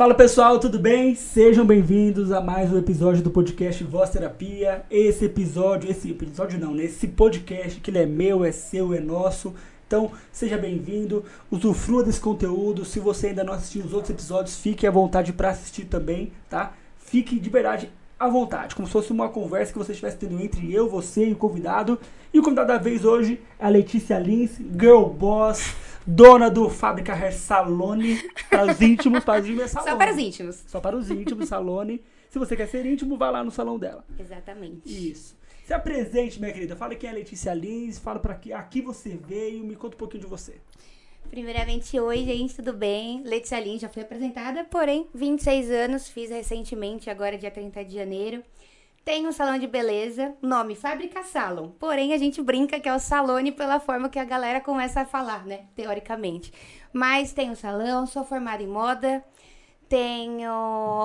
Fala pessoal, tudo bem? Sejam bem-vindos a mais um episódio do podcast Voz Terapia. Esse episódio, esse episódio não, né? Esse podcast que ele é meu, é seu, é nosso. Então, seja bem-vindo, usufrua desse conteúdo. Se você ainda não assistiu os outros episódios, fique à vontade para assistir também, tá? Fique de verdade à vontade, como se fosse uma conversa que você estivesse tendo entre eu, você e o convidado. E o convidado da vez hoje é a Letícia Lins, Girl Boss, dona do Fábrica Hair Salone, para os íntimos, para os íntimos. Só para os íntimos. Só para os íntimos, Salone. Se você quer ser íntimo, vá lá no salão dela. Exatamente. Isso. Se apresente, minha querida. Fala quem é a Letícia Lins, fala para aqui, aqui você veio, me conta um pouquinho de você. Primeiramente, oi, gente, tudo bem? Letícia Lins já foi apresentada, porém, 26 anos, fiz recentemente, agora dia 30 de janeiro. Tenho um salão de beleza, nome Fábrica Salon. Porém, a gente brinca que é o Salone pela forma que a galera começa a falar, né? Teoricamente. Mas tenho salão, sou formada em moda, tenho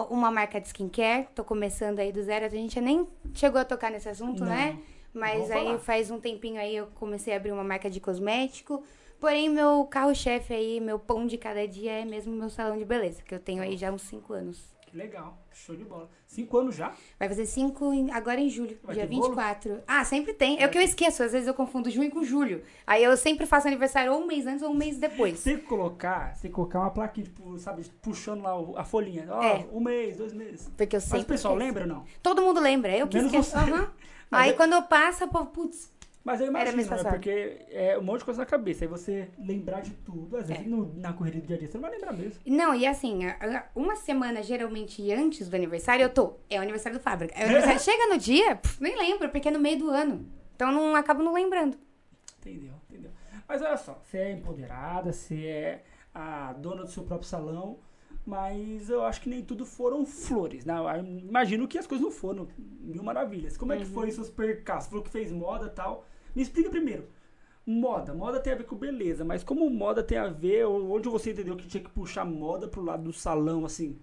uma marca de skincare, tô começando aí do zero. A gente nem chegou a tocar nesse assunto, Não. né? Mas aí falar. faz um tempinho aí eu comecei a abrir uma marca de cosmético. Porém, meu carro-chefe aí, meu pão de cada dia é mesmo meu salão de beleza, que eu tenho aí já uns 5 anos. Que legal, show de bola. Cinco anos já? Vai fazer 5 agora em julho, Vai dia ter bolo? 24. Ah, sempre tem. É o que eu esqueço, às vezes eu confundo junho com julho. Aí eu sempre faço aniversário ou um mês antes ou um mês depois. Você colocar, você colocar uma plaquinha, tipo, sabe, puxando lá a folhinha. Ó, É. um mês, dois meses. Porque eu Mas sempre. o pessoal esqueço. lembra ou não? Todo mundo lembra, eu que Menos esqueço. Mas Aí é- quando eu passo, o povo, putz, Mas eu imagino, né? Porque é um monte de coisa na cabeça. Aí você lembrar de tudo. Às vezes É. no- na correria do dia a dia você não vai lembrar mesmo. Não, e assim, uma semana geralmente antes do aniversário, eu tô. É o aniversário do Fábrica. É o aniversário. Chega no dia, nem lembro, porque é no meio do ano. Então não acabo não lembrando. Entendeu? Entendeu? Mas olha só, você é empoderada, você é a dona do seu próprio salão, mas eu acho que nem tudo foram flores, né? Eu imagino que as coisas não foram mil maravilhas. Como é que foi seus percalços? Você falou que fez moda e tal. Me explica primeiro. Moda, moda tem a ver com beleza, mas como moda tem a ver, onde você entendeu que tinha que puxar moda pro lado do salão, assim?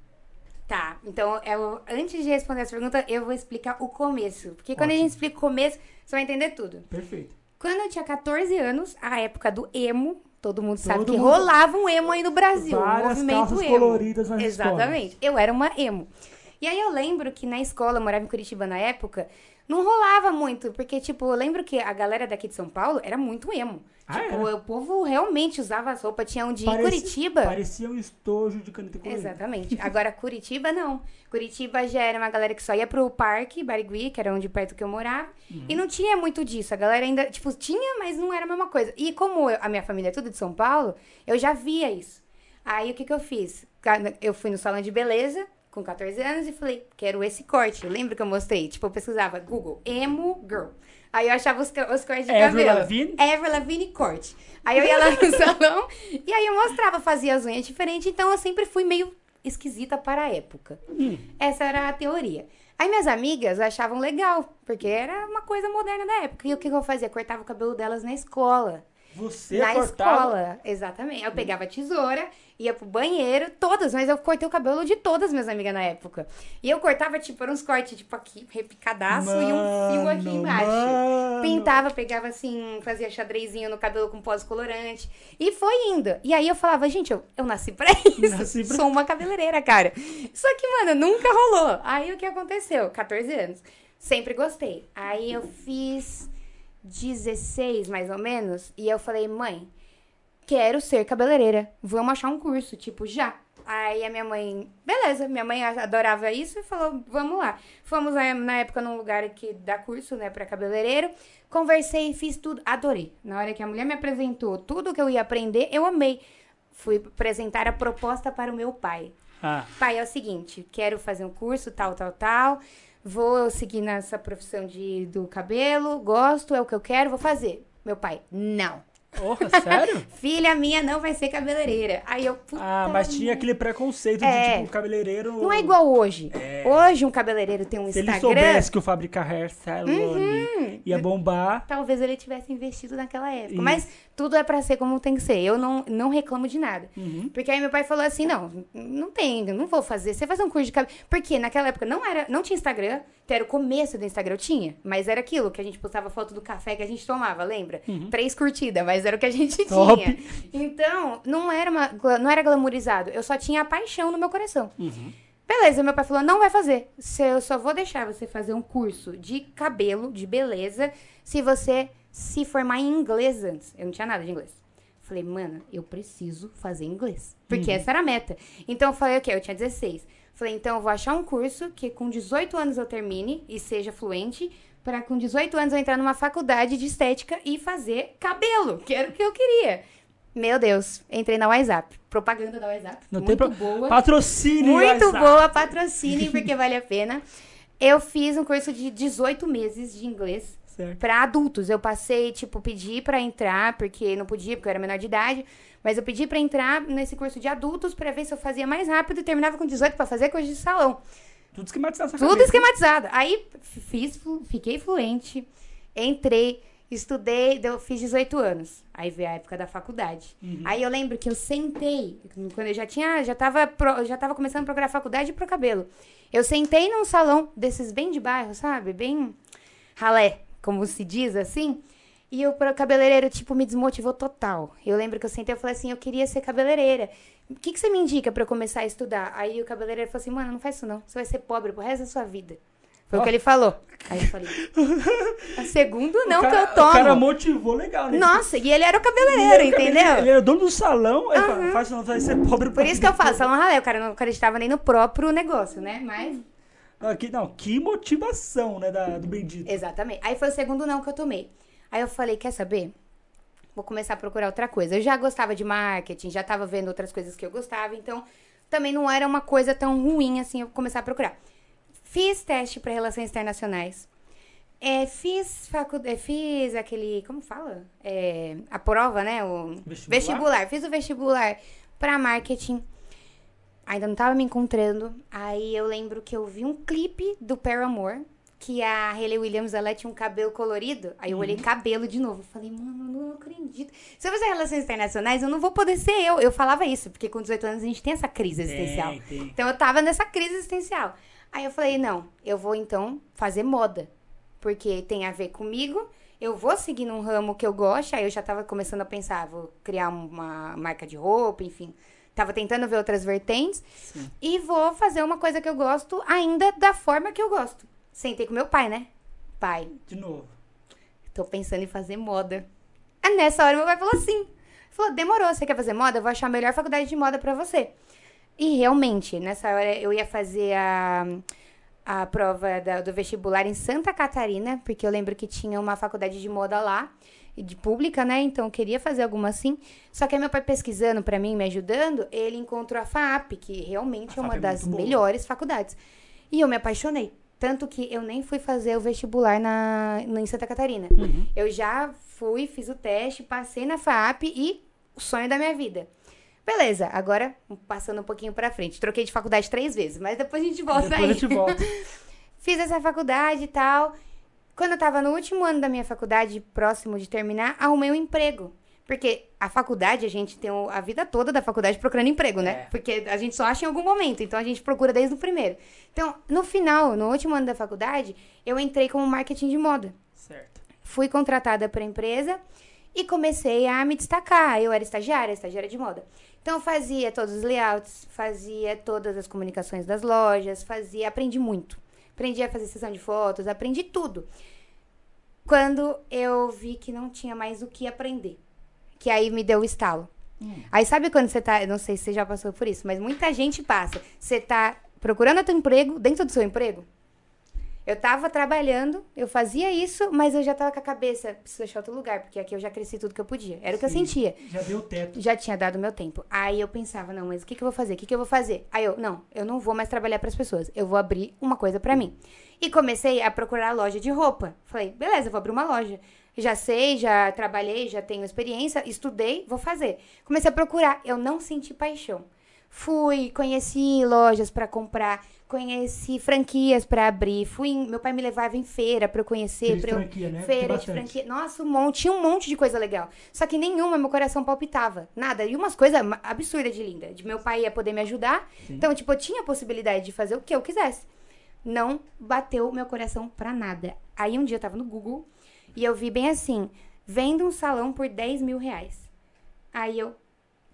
Tá, então eu, antes de responder essa pergunta, eu vou explicar o começo. Porque quando a Ótimo. gente explica o começo, você vai entender tudo. Perfeito. Quando eu tinha 14 anos, a época do emo, todo mundo sabe Todo que mundo- rolava um emo aí no Brasil. Várias um movimento emo. coloridas nas Exatamente. Eu era uma emo. E aí eu lembro que na escola, eu morava em Curitiba na época, não rolava muito, porque, tipo, eu lembro que a galera daqui de São Paulo era muito emo. Ah, tipo, era? o povo realmente usava as roupas. Tinha um dia em Parece- Curitiba. Parecia um estojo de caneta colorida. Exatamente. Agora, Curitiba, não. Curitiba já era uma galera que só ia pro parque, Barigui, que era onde perto que eu morava. Uhum. E não tinha muito disso. A galera ainda, tipo, tinha, mas não era a mesma coisa. E como eu- a minha família é tudo de São Paulo, eu já via isso. Aí, o que que eu fiz? Eu fui no salão de beleza, com 14 anos, e falei, quero esse corte. Lembra que eu mostrei? Tipo, eu pesquisava Google, emo girl. Aí eu achava os, os cortes de Avril cabelo. Lavigne? Avril Lavigne corte. Aí eu ia lá no salão e aí eu mostrava, fazia as unhas diferentes. Então eu sempre fui meio esquisita para a época. Hum. Essa era a teoria. Aí minhas amigas achavam legal, porque era uma coisa moderna da época. E o que eu fazia? Cortava o cabelo delas na escola. Você na cortava... escola, exatamente. Eu pegava a tesoura, ia pro banheiro, todas, mas eu cortei o cabelo de todas minhas amigas na época. E eu cortava, tipo, eram uns cortes, tipo, aqui, repicadaço, e um fio aqui Mano, embaixo. mano. Pintava, pegava assim, fazia xadrezinho no cabelo com pós-colorante. E foi indo. E aí eu falava, gente, eu, eu nasci pra isso. Nasci pra- Sou uma cabeleireira, cara. Só que, mano, nunca rolou. Aí o que aconteceu? 14 anos. Sempre gostei. Aí eu fiz 16, mais ou menos. E eu falei, mãe, quero ser cabeleireira. Vamos achar um curso, tipo, já. Aí a minha mãe, beleza, minha mãe adorava isso e falou, vamos lá. Fomos na época num lugar que dá curso, né, pra cabeleireiro. Conversei, fiz tudo, adorei. Na hora que a mulher me apresentou tudo que eu ia aprender, eu amei. Fui apresentar a proposta para o meu pai. Ah, Pai, é o seguinte, quero fazer um curso, tal, tal, tal. Vou seguir nessa profissão de, do cabelo, gosto, é o que eu quero, vou fazer. Meu pai, não. porra, sério? Filha minha não vai ser cabeleireira. Aí eu, Ah, mas tinha aquele preconceito É. de, tipo, cabeleireiro... Não é igual hoje. Hoje um cabeleireiro tem um Se ele Instagram. soubesse que o Fabrica Hair Salone ia bombar... Talvez ele tivesse investido naquela época. Isso. Mas tudo é pra ser como tem que ser. Eu não, não reclamo de nada. Uhum. Porque aí meu pai falou assim: não, não tem, não vou fazer. Você fazer um curso de cabelo. Porque naquela época não era, não tinha Instagram, então era o começo do Instagram, eu tinha. Mas era aquilo que a gente postava foto do café que a gente tomava, lembra? Uhum. Três curtidas, mas era o que a gente Top. tinha. Então, não era, uma, não era glamourizado. Eu só tinha a paixão no meu coração. Uhum. Beleza, meu pai falou: não vai fazer. Se eu só vou deixar você fazer um curso de cabelo, de beleza, se você se formar em inglês antes. Eu não tinha nada de inglês. Falei, mano, eu preciso fazer inglês. Porque essa era a meta. Então eu falei, ok, eu tinha 16. Falei, então eu vou achar um curso que com 18 anos eu termine e seja fluente. Pra com 18 anos eu entrar numa faculdade de estética e fazer cabelo, que era o que eu queria. Meu Deus, entrei na WhatsApp. Propaganda da WhatsApp. Não muito tem pro... boa. Patrocínio. Muito WhatsApp. boa, patrocine, porque vale a pena. Eu fiz um curso de 18 meses de inglês Certo. pra adultos. Eu passei, tipo, pedi pra entrar, porque não podia, porque eu era menor de idade. Mas eu pedi pra entrar nesse curso de adultos pra ver se eu fazia mais rápido e terminava com 18 pra fazer coisa de salão. Tudo esquematizado Tudo cabeça. esquematizado. Aí fiz, fiquei fluente, entrei, estudei, deu, fiz 18 anos. Aí veio a época da faculdade. Aí eu lembro que eu sentei, quando eu já tinha, já tava, pro- já tava começando a procurar faculdade pro cabelo. Eu sentei num salão desses bem de bairro, sabe? Bem ralé, como se diz assim. E o pro- cabeleireiro, tipo, me desmotivou total. Eu lembro que eu sentei e falei assim, eu queria ser cabeleireira. O que, que você me indica pra eu começar a estudar? Aí o cabeleireiro falou assim, mano, não faz isso não. Você vai ser pobre pro resto da sua vida. Foi o Ó. que ele falou. Aí eu falei, a segundo não o cara, que eu tomo. O cara motivou legal, né? Nossa, e ele era o Ele cabeleireiro, era o entendeu? cabeleireiro, Ele era dono do salão, aí fala, faz isso não, vai ser pobre Por isso que eu falo, salão ralé, o cara não acreditava nem no próprio negócio, né? Mas Aqui, não, que motivação, né, da, do bendito. Exatamente. Aí foi o segundo não que eu tomei. Aí eu falei, quer saber? Vou começar a procurar outra coisa. Eu já gostava de marketing, já tava vendo outras coisas que eu gostava, então também não era uma coisa tão ruim assim eu começar a procurar. Fiz teste para relações internacionais. É, fiz faculdade, fiz aquele, como fala? É, a prova, né? O Vestibular? vestibular. Fiz o vestibular para marketing. Ainda não tava me encontrando. Aí eu lembro que eu vi um clipe do Paramore, que a Hayley Williams, ela tinha um cabelo colorido. Aí eu olhei Uhum. cabelo de novo. Falei, mano, não acredito. Se eu fizer relações internacionais, eu não vou poder ser eu. Eu falava isso, porque com 18 anos a gente tem essa crise existencial. Tem, tem. Então eu tava nessa crise existencial. Aí eu falei, não, eu vou então fazer moda. Porque tem a ver comigo. Eu vou seguir num ramo que eu gosto. Aí eu já tava começando a pensar, vou criar uma marca de roupa, enfim. Tava tentando ver outras vertentes. Sim. E vou fazer uma coisa que eu gosto ainda da forma que eu gosto. Sentei com meu pai, né? Pai, De novo. tô pensando em fazer moda. Aí nessa hora meu pai falou assim. Falou, demorou, você quer fazer moda? Eu vou achar a melhor faculdade de moda pra você. E realmente, nessa hora eu ia fazer a, a prova da- do vestibular em Santa Catarina, porque eu lembro que tinha uma faculdade de moda lá, e de pública, né? Então eu queria fazer alguma assim. Só que aí meu pai pesquisando pra mim, me ajudando, ele encontrou a FAP, que realmente A é uma é das boa. melhores faculdades. E eu me apaixonei. Tanto que eu nem fui fazer o vestibular na, no- em Santa Catarina. Uhum. Eu já fui, fiz o teste, passei na FAP e o sonho da minha vida. Beleza, agora passando um pouquinho pra frente. Troquei de faculdade três vezes, mas depois a gente volta Depois aí. a gente volta. Fiz essa faculdade e tal. Quando eu tava no último ano da minha faculdade, próximo de terminar, arrumei um emprego. Porque a faculdade, a gente tem a vida toda da faculdade procurando emprego, né? É. Porque a gente só acha em algum momento, então a gente procura desde o primeiro. Então, no final, no último ano da faculdade, eu entrei como marketing de moda. Certo. Fui contratada para a empresa e comecei a me destacar. Eu era estagiária, estagiária de moda. Então, fazia todos os layouts, fazia todas as comunicações das lojas, fazia, aprendi muito. Aprendi a fazer sessão de fotos, aprendi tudo. Quando eu vi que não tinha mais o que aprender, que aí me deu o estalo. Hum. Aí sabe quando você tá, não sei se você já passou por isso, mas muita gente passa. Você tá procurando outro emprego dentro do seu emprego? Eu tava trabalhando, eu fazia isso, mas eu já tava com a cabeça, preciso achar outro lugar, porque aqui eu já cresci tudo que eu podia. Era o que eu Sim. sentia. Já deu teto. Já tinha dado meu tempo. Aí eu pensava, não, mas o que, que eu vou fazer? O que, que eu vou fazer? Aí eu, não, eu não vou mais trabalhar para as pessoas. Eu vou abrir uma coisa para mim. E comecei a procurar loja de roupa. Falei, beleza, eu vou abrir uma loja. Já sei, já trabalhei, já tenho experiência, estudei, vou fazer. Comecei a procurar. Eu não senti paixão. Fui, conheci lojas para comprar, conheci franquias para abrir. Fui, em- meu pai me levava em feira para eu conhecer, para eu franquia, né? Feira de franquia. Nossa, um monte, tinha um monte de coisa legal. Só que nenhuma meu coração palpitava. Nada. E umas coisas absurdas de linda. De meu pai ia poder me ajudar. Sim. Então, tipo, eu tinha a possibilidade de fazer o que eu quisesse. Não bateu meu coração pra nada. Aí um dia eu tava no Google e eu vi bem assim: vendo um salão por 10 mil reais. Aí eu,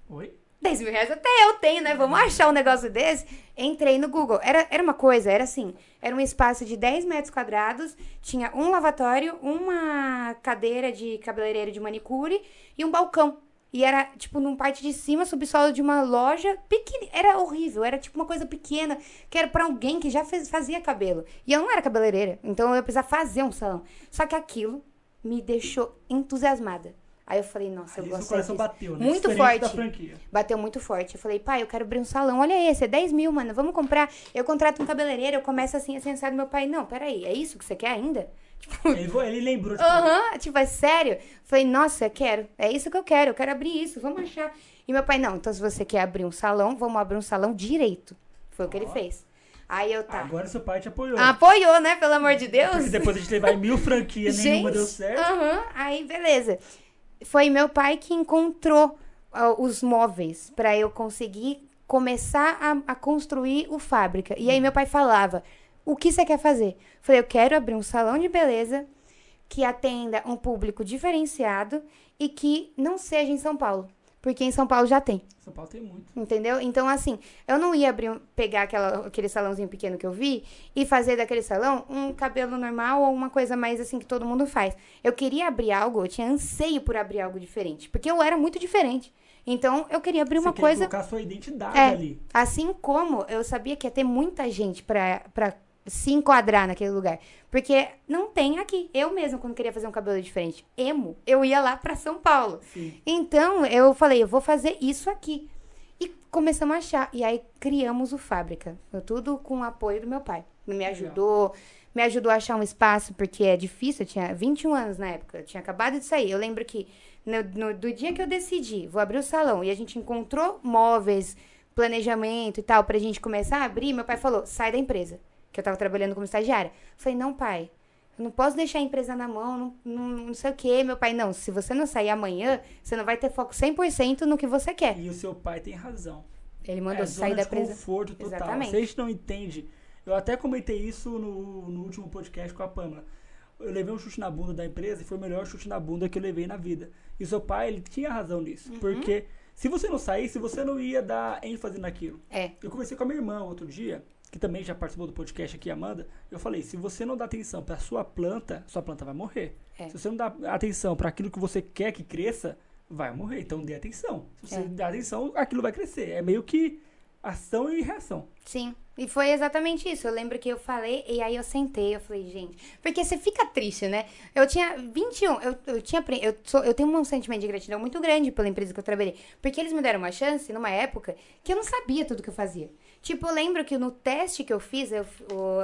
Oi? 10 mil reais até eu tenho, né? Vamos achar um negócio desse. Entrei no Google. Era, era uma coisa, era assim: era um espaço de 10 metros quadrados, tinha um lavatório, uma cadeira de cabeleireiro de manicure e um balcão. E era, tipo, num parte de cima, subsolo de uma loja pequena. Era horrível, era tipo uma coisa pequena, que era pra alguém que já fez, fazia cabelo. E eu não era cabeleireira, então eu ia precisar fazer um salão. Só que aquilo me deixou entusiasmada. Aí eu falei, nossa, eu Ali gosto coração disso. bateu, né? Muito forte. Bateu muito forte. Eu falei, pai, eu quero abrir um salão. Olha esse, é 10 mil, mano. Vamos comprar. Eu contrato um cabeleireiro, eu começo assim, assim, assado. Meu pai, não, peraí, é isso que você quer ainda? Tipo, Ele, ele lembrou, tipo, aham, tipo, é sério? Falei, nossa, eu quero. É isso que eu quero, eu quero abrir isso, vamos achar. E meu pai, não, então se você quer abrir um salão, vamos abrir um salão direito. Foi o que ele fez. Aí eu, tá. agora seu pai te apoiou. Apoiou, né, pelo amor de Deus? Porque depois a gente levar mil franquias, nenhuma Gente, deu certo. Aham, aí beleza. Foi meu pai que encontrou ah, os móveis pra eu conseguir começar a, a construir o fábrica. E aí meu pai falava: "O que você quer fazer?" Falei: "Eu quero abrir um salão de beleza que atenda um público diferenciado e que não seja em São Paulo, porque em São Paulo já tem." São Paulo tem muito. Entendeu? Então, assim, eu não ia abrir, pegar aquela, aquele salãozinho pequeno que eu vi e fazer daquele salão um cabelo normal ou uma coisa mais assim que todo mundo faz. Eu queria abrir algo, eu tinha anseio por abrir algo diferente. Porque eu era muito diferente. Então, eu queria abrir uma Você quer coisa. colocar sua identidade É, ali. assim como eu sabia que ia ter muita gente pra se enquadrar naquele lugar. Porque não tem aqui. Eu mesma, quando queria fazer um cabelo diferente, emo, eu ia lá pra São Paulo. Sim. Então, eu falei, eu vou fazer isso aqui. E começamos a achar. E aí, criamos o Fábrica. Foi tudo com o apoio do meu pai. Me ajudou, me ajudou a achar um espaço, porque é difícil. Eu tinha 21 anos na época. Eu tinha acabado de sair. Eu lembro que no, no- do dia que eu decidi, vou abrir o salão, e a gente encontrou móveis, planejamento e tal, pra gente começar a abrir, meu pai falou, sai da empresa. Que eu tava trabalhando como estagiária. Falei, não, pai, eu não posso deixar a empresa na mão, não, não, não sei o quê. Meu pai, não, se você não sair amanhã, você não vai ter foco 100% no que você quer. E o seu pai tem razão. Ele mandou é sair da empresa. conforto total. Exatamente. Gente não entende, eu até comentei isso no, no último podcast com a Pamela. Eu levei um chute na bunda da empresa e foi o melhor chute na bunda que eu levei na vida. E seu pai, ele tinha razão nisso. Uhum. Porque se você não saísse, você não ia dar ênfase naquilo. É, Eu conversei com a minha irmã outro dia, que também já participou do podcast aqui, Amanda. Eu falei: se você não dá atenção para sua planta, sua planta vai morrer. É. Se você não dá atenção para aquilo que você quer que cresça, vai morrer. Então dê atenção. Se você É. dá atenção, aquilo vai crescer. É meio que ação e reação. sim. E foi exatamente isso. Eu lembro que eu falei, e aí eu sentei, eu falei, gente. Porque você fica triste, né? Eu tinha 21, eu, eu tinha. Eu, sou, eu tenho um sentimento de gratidão muito grande pela empresa que eu trabalhei. Porque eles me deram uma chance numa época que eu não sabia tudo que eu fazia. Tipo, eu lembro que no teste que eu fiz, eu,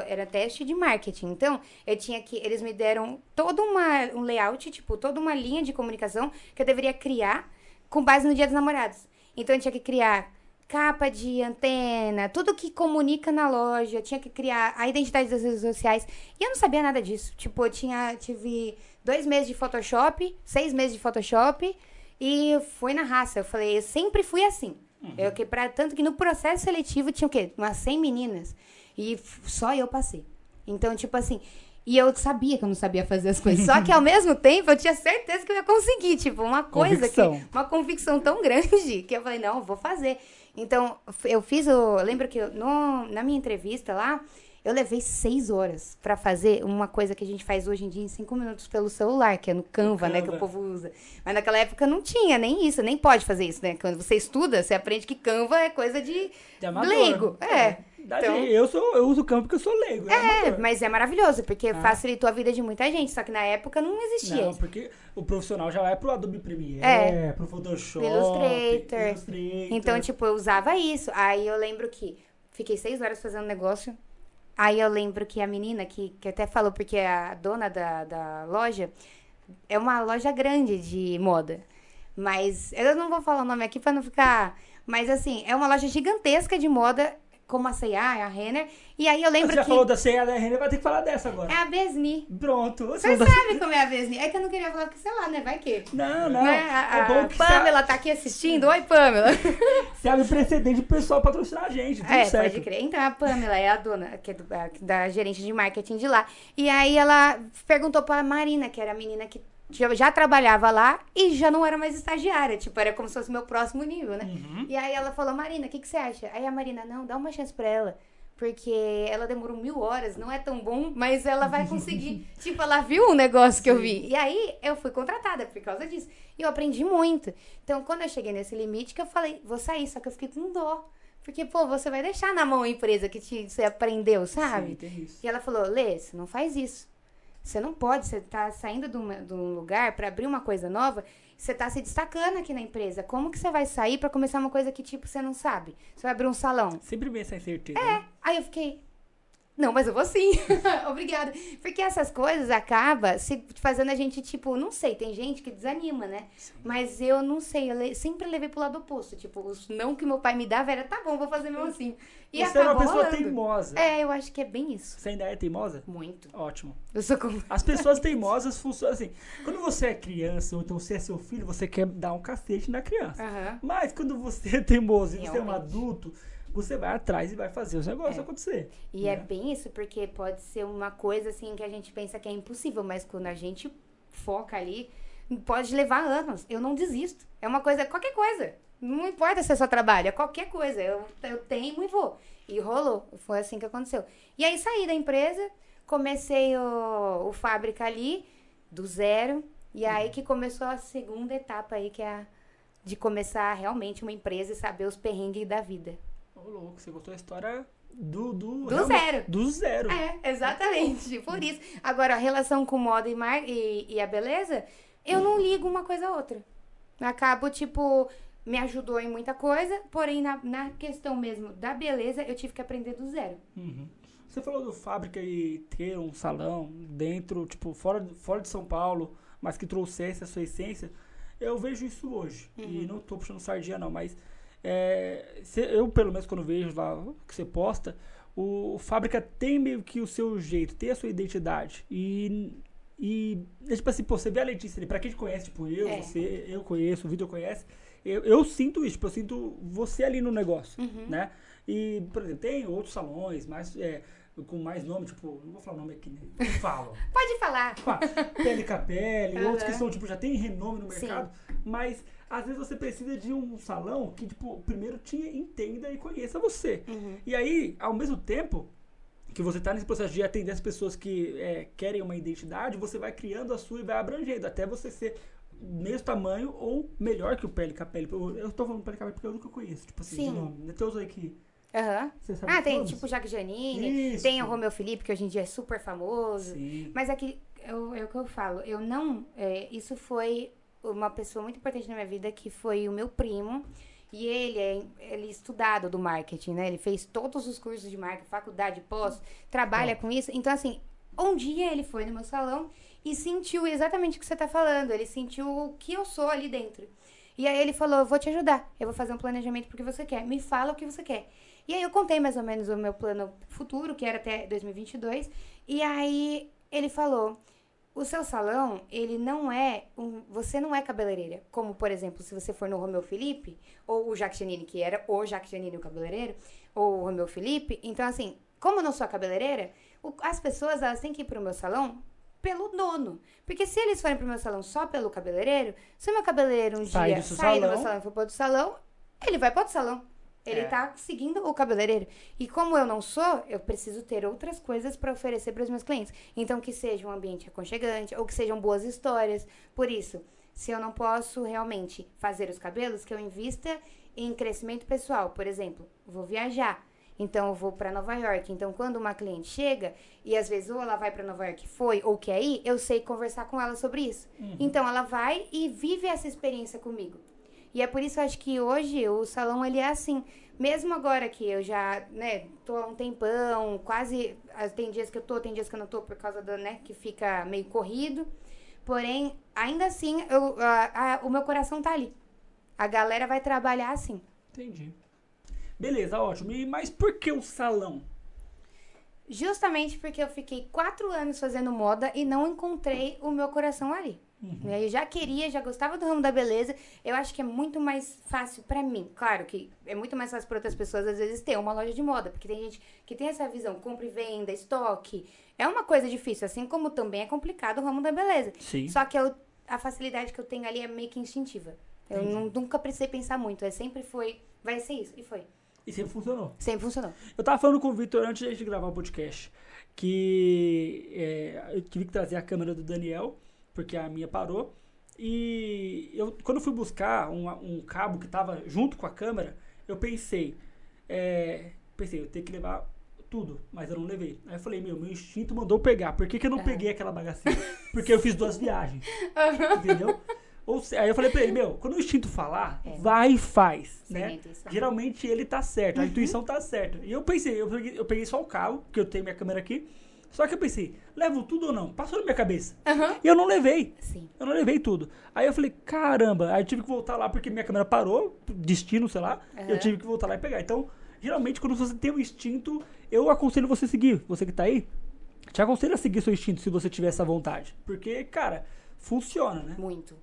era teste de marketing. Então, eu tinha que. Eles me deram todo uma, um layout, tipo, toda uma linha de comunicação que eu deveria criar com base no Dia dos Namorados. Então, eu tinha que criar capa de antena, tudo que comunica na loja, eu tinha que criar a identidade das redes sociais. E eu não sabia nada disso. Tipo, eu tinha, tive dois meses de Photoshop, seis meses de Photoshop, e foi na raça. Eu falei, eu sempre fui assim. Eu, que pra, tanto que no processo seletivo tinha o quê? Umas 100 meninas. E só eu passei. Então, tipo assim. E eu sabia que eu não sabia fazer as coisas. Só que ao mesmo tempo eu tinha certeza que eu ia conseguir. Tipo, uma coisa Convicção. que. Uma convicção tão grande que eu falei, não, eu vou fazer. Então, eu fiz o. Lembro que eu- no, na minha entrevista lá, eu levei seis horas pra fazer uma coisa que a gente faz hoje em dia em cinco minutos pelo celular, que é no Canva, né? Que o Canva. povo usa. Mas naquela época não tinha nem isso, nem pode fazer isso, né? Quando você estuda, você aprende que Canva é coisa de, De amador. leigo. É. Da Então- eu, sou, eu uso o campo porque eu sou leigo. É, É, mas é maravilhoso, porque Ah. facilitou a vida de muita gente. Só que na época não existia Não, porque o profissional já vai pro Adobe Premiere, É. pro Photoshop, Illustrator. Illustrator. Então, tipo, eu usava isso. Aí eu lembro que fiquei seis horas fazendo negócio. Aí eu lembro que a menina, que, que até falou, porque a dona da, da loja é uma loja grande de moda. Mas eu não vou falar o nome aqui pra não ficar. Mas assim, é uma loja gigantesca de moda, como a C&A, a Renner. E aí eu lembro Você já que falou da ceia da Renner, vai ter que falar dessa agora. é a Besni. Pronto. Você sabe como é a Besni? É que eu não queria falar, porque sei lá, né? Vai que. Não, não. Né? A, é bom que Pamela tá aqui assistindo. Oi, Pamela. você abre precedente pro pessoal patrocinar a gente. Tudo É, certo. pode crer. Então, a Pamela é a dona que é do- da gerente de marketing de lá. E aí ela perguntou pra Marina, que era a menina que já, já trabalhava lá e já não era mais estagiária. Tipo, era como se fosse meu próximo nível, né? Uhum. E aí ela falou, Marina, o que, que você acha? Aí a Marina, não, dá uma chance pra ela. Porque ela demorou mil horas, não é tão bom, mas ela vai conseguir. tipo, ela viu um negócio que eu vi. E aí eu fui contratada por causa disso. E eu aprendi muito. Então, quando eu cheguei nesse limite, que eu falei, vou sair, só que eu fiquei com dó. Porque, pô, você vai deixar na mão a empresa que te, você aprendeu, sabe? Sim, tem isso. E ela falou, Lê, você não faz isso. Você não pode, você tá saindo de, uma- de um lugar pra abrir uma coisa nova, você tá se destacando aqui na empresa. Como que você vai sair pra começar uma coisa que, tipo, você não sabe? Você vai abrir um salão. Sempre vem essa incerteza. né? Aí eu fiquei, não, mas eu vou sim. Obrigada. Porque essas coisas acabam se fazendo a gente, tipo, não sei, tem gente que desanima, né? Mas eu não sei, eu le- sempre levei pro lado oposto. Tipo, os não que meu pai me dava era, tá bom, vou fazer mesmo assim. E Você era uma pessoa rolando. teimosa. É, eu acho que é bem isso. Você ainda é teimosa? Muito. Ótimo. Eu sou como. As pessoas teimosas funcionam assim. Quando você é criança, ou então você é seu filho, você quer dar um cacete na criança. Aham. Mas quando você é teimoso e você é um adulto, você vai atrás e vai fazer os negócios É. acontecer. E é né? bem isso, porque pode ser uma coisa assim que a gente pensa que é impossível, mas quando a gente foca ali, pode levar anos. Eu não desisto. É uma coisa, qualquer coisa. Não importa se é só trabalho, é qualquer coisa. Eu, eu teimo e vou. E rolou. Foi assim que aconteceu. E aí saí da empresa, comecei o, o fábrica ali, do zero. E aí que começou a segunda etapa aí, que é a de começar realmente uma empresa e saber os perrengues da vida. Ô, louco, você contou a história do... Do, Do zero. Do zero. É, exatamente. Por isso. Agora, a relação com moda e, mar... e, e a beleza, eu não ligo uma coisa a outra. Acabo, tipo, me ajudou em muita coisa, porém, na, na questão mesmo da beleza, eu tive que aprender do zero. Uhum. Você falou do fábrica e ter um salão dentro, tipo, fora, fora de São Paulo, mas que trouxesse a sua essência. Eu vejo isso hoje. E não tô puxando sardinha, não, mas é, eu, pelo menos, quando vejo lá o que você posta, o, o fábrica tem meio que o seu jeito, tem a sua identidade. E. E, é tipo assim, pô, você vê a Letícia ali, pra quem te conhece, tipo, eu, É. você, eu conheço, o Vitor conhece, eu, eu sinto isso, tipo, eu sinto você ali no negócio, Uhum. né? E, por exemplo, tem outros salões, mais, é, com mais nome, tipo, não vou falar o nome aqui, né? Eu falo. Pode falar. Pele com pele, Aham. outros que são, tipo, já tem renome no Sim. mercado, mas às vezes você precisa de um salão que, tipo, primeiro te entenda e conheça você. Uhum. E aí, ao mesmo tempo que você está nesse processo de atender as pessoas que é, querem uma identidade, você vai criando a sua e vai abrangendo, até você ser mesmo tamanho ou melhor que o pele pele. Eu, tô falando pele pele porque eu nunca conheço, tipo assim, Sim. de nome. Tem outros aí que sabe Ah, tem todos? tipo Jacques Janine, Isso. tem o Romeu Felipe, que hoje em dia é super famoso. Sim. Mas é que eu- é o que eu falo. Eu não. é, isso foi uma pessoa muito importante na minha vida, que foi o meu primo. E ele é ele é estudado do marketing, né? Ele fez todos os cursos de marketing, faculdade, pós, trabalha com isso. Então, assim, um dia ele foi no meu salão e sentiu exatamente o que você tá falando. Ele sentiu o que eu sou ali dentro. E aí ele falou: Eu vou te ajudar. Eu vou fazer um planejamento porque você quer. Me fala o que você quer. E aí eu contei mais ou menos o meu plano futuro, que era até 2022. E aí ele falou: o seu salão, ele não é um, você não é cabeleireira, como por exemplo, se você for no Romeu Felipe ou o Jacques Janine, que era o Jacques Janine o cabeleireiro, ou o Romeu Felipe, então assim, como eu não sou a cabeleireira, o- as pessoas elas têm que ir pro meu salão pelo dono. Porque se eles forem pro meu salão só pelo cabeleireiro, se o meu cabeleireiro um Sair dia sair do meu salão e for pro outro salão, ele vai pro outro salão. Ele É. tá seguindo o cabeleireiro. E como eu não sou, eu preciso ter outras coisas para oferecer para os meus clientes. Então, que seja um ambiente aconchegante, ou que sejam boas histórias. Por isso, se eu não posso realmente fazer os cabelos, que eu invista em crescimento pessoal. Por exemplo, vou viajar. Então, eu vou para Nova York. Então, quando uma cliente chega, e às vezes ou ela vai para Nova York, foi, ou quer ir, eu sei conversar com ela sobre isso. Então, ela vai e vive essa experiência comigo. E é por isso que eu acho que hoje o salão ele é assim. Mesmo agora que eu já, né, tô há um tempão, quase. ah, Tem dias que eu tô, tem dias que eu não tô por causa do, né, que fica meio corrido. Porém, ainda assim, eu, a- a- o meu coração tá ali. A galera vai trabalhar assim. Entendi. Beleza, ótimo. E, mas por que o salão? Justamente porque eu fiquei quatro anos fazendo moda e não encontrei o meu coração ali. Né, Eu já queria, já gostava do ramo da beleza. Eu acho que é muito mais fácil pra mim. Claro que é muito mais fácil pra outras pessoas, às vezes, ter uma loja de moda. Porque tem gente que tem essa visão, compra e venda, estoque. É uma coisa difícil, assim como também é complicado o ramo da beleza. Sim. Só que eu a facilidade que eu tenho ali é meio que instintiva. Eu não- nunca precisei pensar muito. É sempre foi, vai ser isso. E foi. E sempre funcionou. Sempre funcionou. Eu tava falando com o Vitor antes de gravar o podcast que é, eu tive que trazer a câmera do Daniel, porque a minha parou. E eu, quando eu fui buscar um, um cabo que tava junto com a câmera, eu pensei, é, pensei, eu tenho que levar tudo, mas eu não levei. Aí eu falei, meu, meu instinto mandou pegar. Por que, que eu não Aham. peguei aquela bagaceira? Porque eu fiz duas viagens. Entendeu? Ou se- aí eu falei pra ele, meu, quando o instinto falar, É. vai e faz, Sem né? Geralmente ele tá certo, Uhum. a intuição tá certa. E eu pensei, eu peguei, eu peguei só o cabo, porque eu tenho minha câmera aqui. Só que eu pensei, levo tudo ou não? Passou na minha cabeça. Aham. E eu não levei. Sim. Eu não levei tudo. Aí eu falei, caramba, aí eu tive que voltar lá porque minha câmera parou, destino, sei lá. Aham. Eu tive que voltar lá e pegar. Então, geralmente, quando você tem um instinto, eu aconselho você a seguir. Você que tá aí, te aconselho a seguir seu instinto se você tiver essa vontade. Porque, cara, funciona, né? Muito.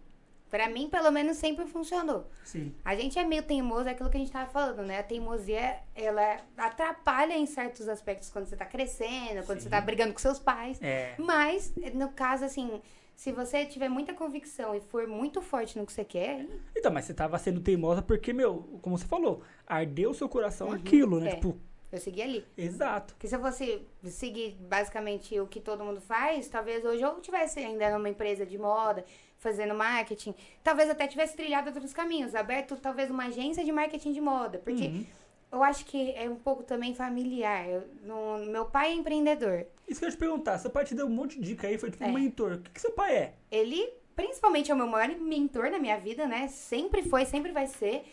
Pra mim, pelo menos, sempre funcionou. Sim. A gente é meio teimoso, é aquilo que a gente tava falando, né? A teimosia, ela atrapalha em certos aspectos quando você tá crescendo, quando Sim. você tá brigando com seus pais. É. Mas, no caso, assim, se você tiver muita convicção e for muito forte no que você quer, Então, mas você tava sendo teimosa porque, meu, como você falou, ardeu o seu coração Uhum, aquilo, né? é. Tipo, eu segui ali. exato. Porque se eu fosse seguir basicamente o que todo mundo faz, talvez hoje eu tivesse ainda numa empresa de moda, fazendo marketing. Talvez até tivesse trilhado outros caminhos, aberto talvez uma agência de marketing de moda. Porque Uhum. eu acho que é um pouco também familiar. Eu- no- meu pai é empreendedor. Isso que eu ia te perguntar, seu pai te deu um monte de dica aí, foi tipo um É. mentor. O que, que seu pai é? Ele, principalmente, é o meu maior mentor na minha vida, né? Sempre foi, sempre vai ser.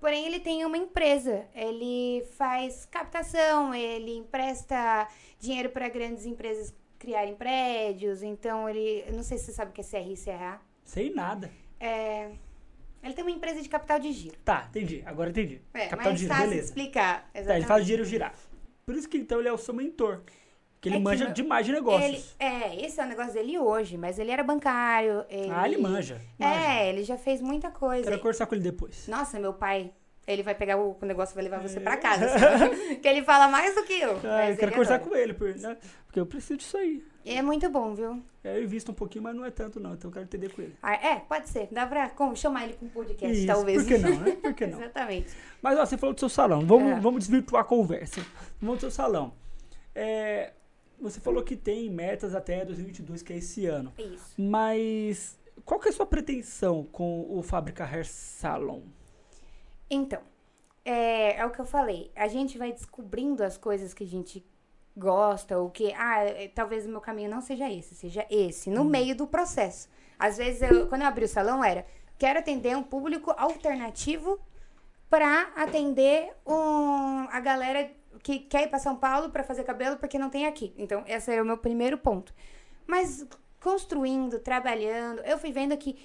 Porém, ele tem uma empresa. Ele faz captação, ele empresta dinheiro para grandes empresas criarem prédios. Então, ele. Não sei se você sabe o que é CRI e CRA. Sei nada. É, ele tem uma empresa de capital de giro. Tá, entendi. Agora entendi. É, Capital de giro, beleza. explicar. Tá, ele Exatamente. faz o dinheiro girar. Por isso que então ele é o seu mentor. Que ele É que manja demais de negócios. Ele, é, esse é o negócio dele hoje, mas ele era bancário. Ele, Ah, ele manja. manja. É, ele já fez muita coisa. Quero conversar com ele depois. Nossa, meu pai, ele vai pegar o o negócio e vai levar você pra É. casa. assim, que ele fala mais do que eu. Ah, eu quero conversar adora. com ele, por- né? Eu preciso disso aí. É muito bom, viu? É, Eu invisto um pouquinho, mas não é tanto não, então eu quero entender com ele. Ah, é, pode ser. Dá pra como, chamar ele com um podcast, Isso, talvez. por que não, né? Por que não? Exatamente. Mas ó, você falou do seu salão. Vamos, É. vamos desvirtuar a conversa. Vamos do seu salão. É, você falou que tem metas até 2022, que é esse ano. Isso. Mas qual que é a sua pretensão com o Fábrica Hair Salon? Então, é, é o que eu falei. A gente vai descobrindo as coisas que a gente gosta, ou que, ah, é, talvez o meu caminho não seja esse, seja esse, no meio do processo. Às vezes, eu, quando eu abri o salão, era, quero atender um público alternativo para atender um, a galera que quer ir para São Paulo para fazer cabelo porque não tem aqui. Então, esse é o meu primeiro ponto. Mas construindo, trabalhando, eu fui vendo que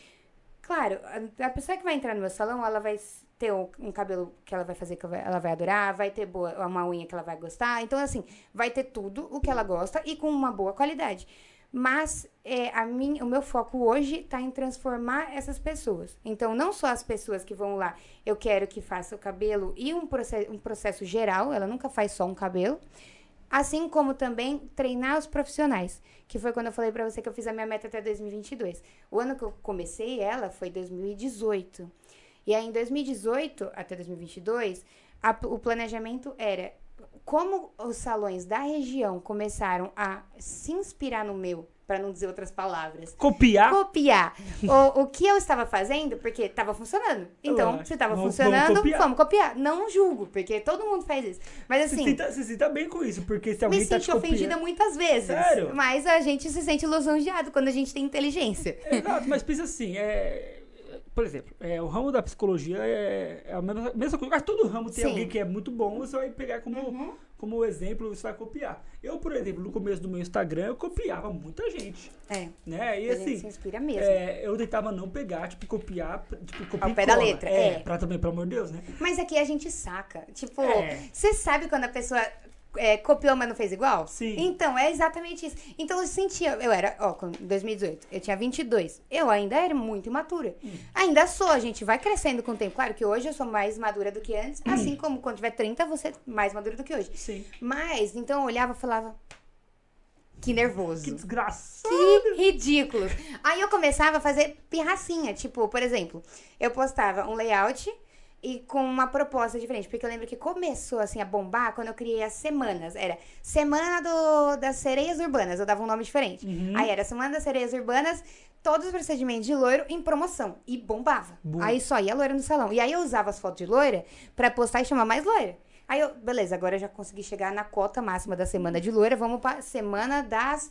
Claro, a, a pessoa que vai entrar no meu salão, ela vai ter um, cabelo que ela vai fazer que ela vai- adorar, vai ter boa, uma unha que ela vai gostar. Então, assim, vai ter tudo o que ela gosta e com uma boa qualidade. Mas é, a mim, o meu foco hoje está em transformar essas pessoas. Então, não só as pessoas que vão lá, eu quero que faça o cabelo e um, proce um processo geral, ela nunca faz só um cabelo. Assim como também treinar os profissionais, que foi quando eu falei pra você que eu fiz a minha meta até 2022. O ano que eu comecei ela foi 2018. E aí em 2018 até 2022, a- o planejamento era como os salões da região começaram a se inspirar no meu, pra não dizer outras palavras, Copiar? copiar o, o que eu estava fazendo, porque estava funcionando. Então, Lógico. se estava funcionando, vamos copiar. vamos copiar. Não julgo, porque todo mundo faz isso. Mas Você assim, se sinta, você se sinta bem com isso, porque se alguém me tá senti ofendida muitas vezes. Sério? Mas a gente se sente lisonjeado quando a gente tem inteligência. Exato, mas pensa assim, é, por exemplo, é, o ramo da psicologia é, é a mesma, mesma coisa. Mas todo ramo tem Sim. alguém que é muito bom, você vai pegar como, Uhum. como exemplo, você vai copiar. Eu, por exemplo, no começo do meu Instagram, eu copiava muita gente, É, né? E a gente se assim, inspira mesmo. é, eu tentava não pegar, tipo, copiar, tipo, copiar Ao pé da letra, É, é. pra também, pelo amor de Deus, né? Mas aqui a gente saca. Tipo, É. você sabe quando a pessoa é, copiou, mas não fez igual? Sim. Então, é exatamente isso. Então, eu sentia... Eu era, ó, com 2018, eu tinha 22. Eu ainda era muito imatura. Hum. Ainda sou, a gente vai crescendo com o tempo. Claro que hoje eu sou mais madura do que antes. Hum. Assim como quando tiver 30, você é mais madura do que hoje. Sim. Mas, então eu olhava e falava. Que nervoso. Que desgraçado. Que ridículo. Aí eu começava a fazer pirracinha. Tipo, por exemplo, eu postava um layout e com uma proposta diferente. Porque eu lembro que começou assim a bombar quando eu criei as semanas. Era Semana do, das Sereias Urbanas. Eu dava um nome diferente. Uhum. Aí era Semana das Sereias Urbanas, todos os procedimentos de loiro em promoção. E bombava. Bom. Aí só ia loira no salão. E aí eu usava as fotos de loira pra postar e chamar mais loira. Aí eu, beleza, agora eu já consegui chegar na cota máxima da semana de loira. Vamos pra semana das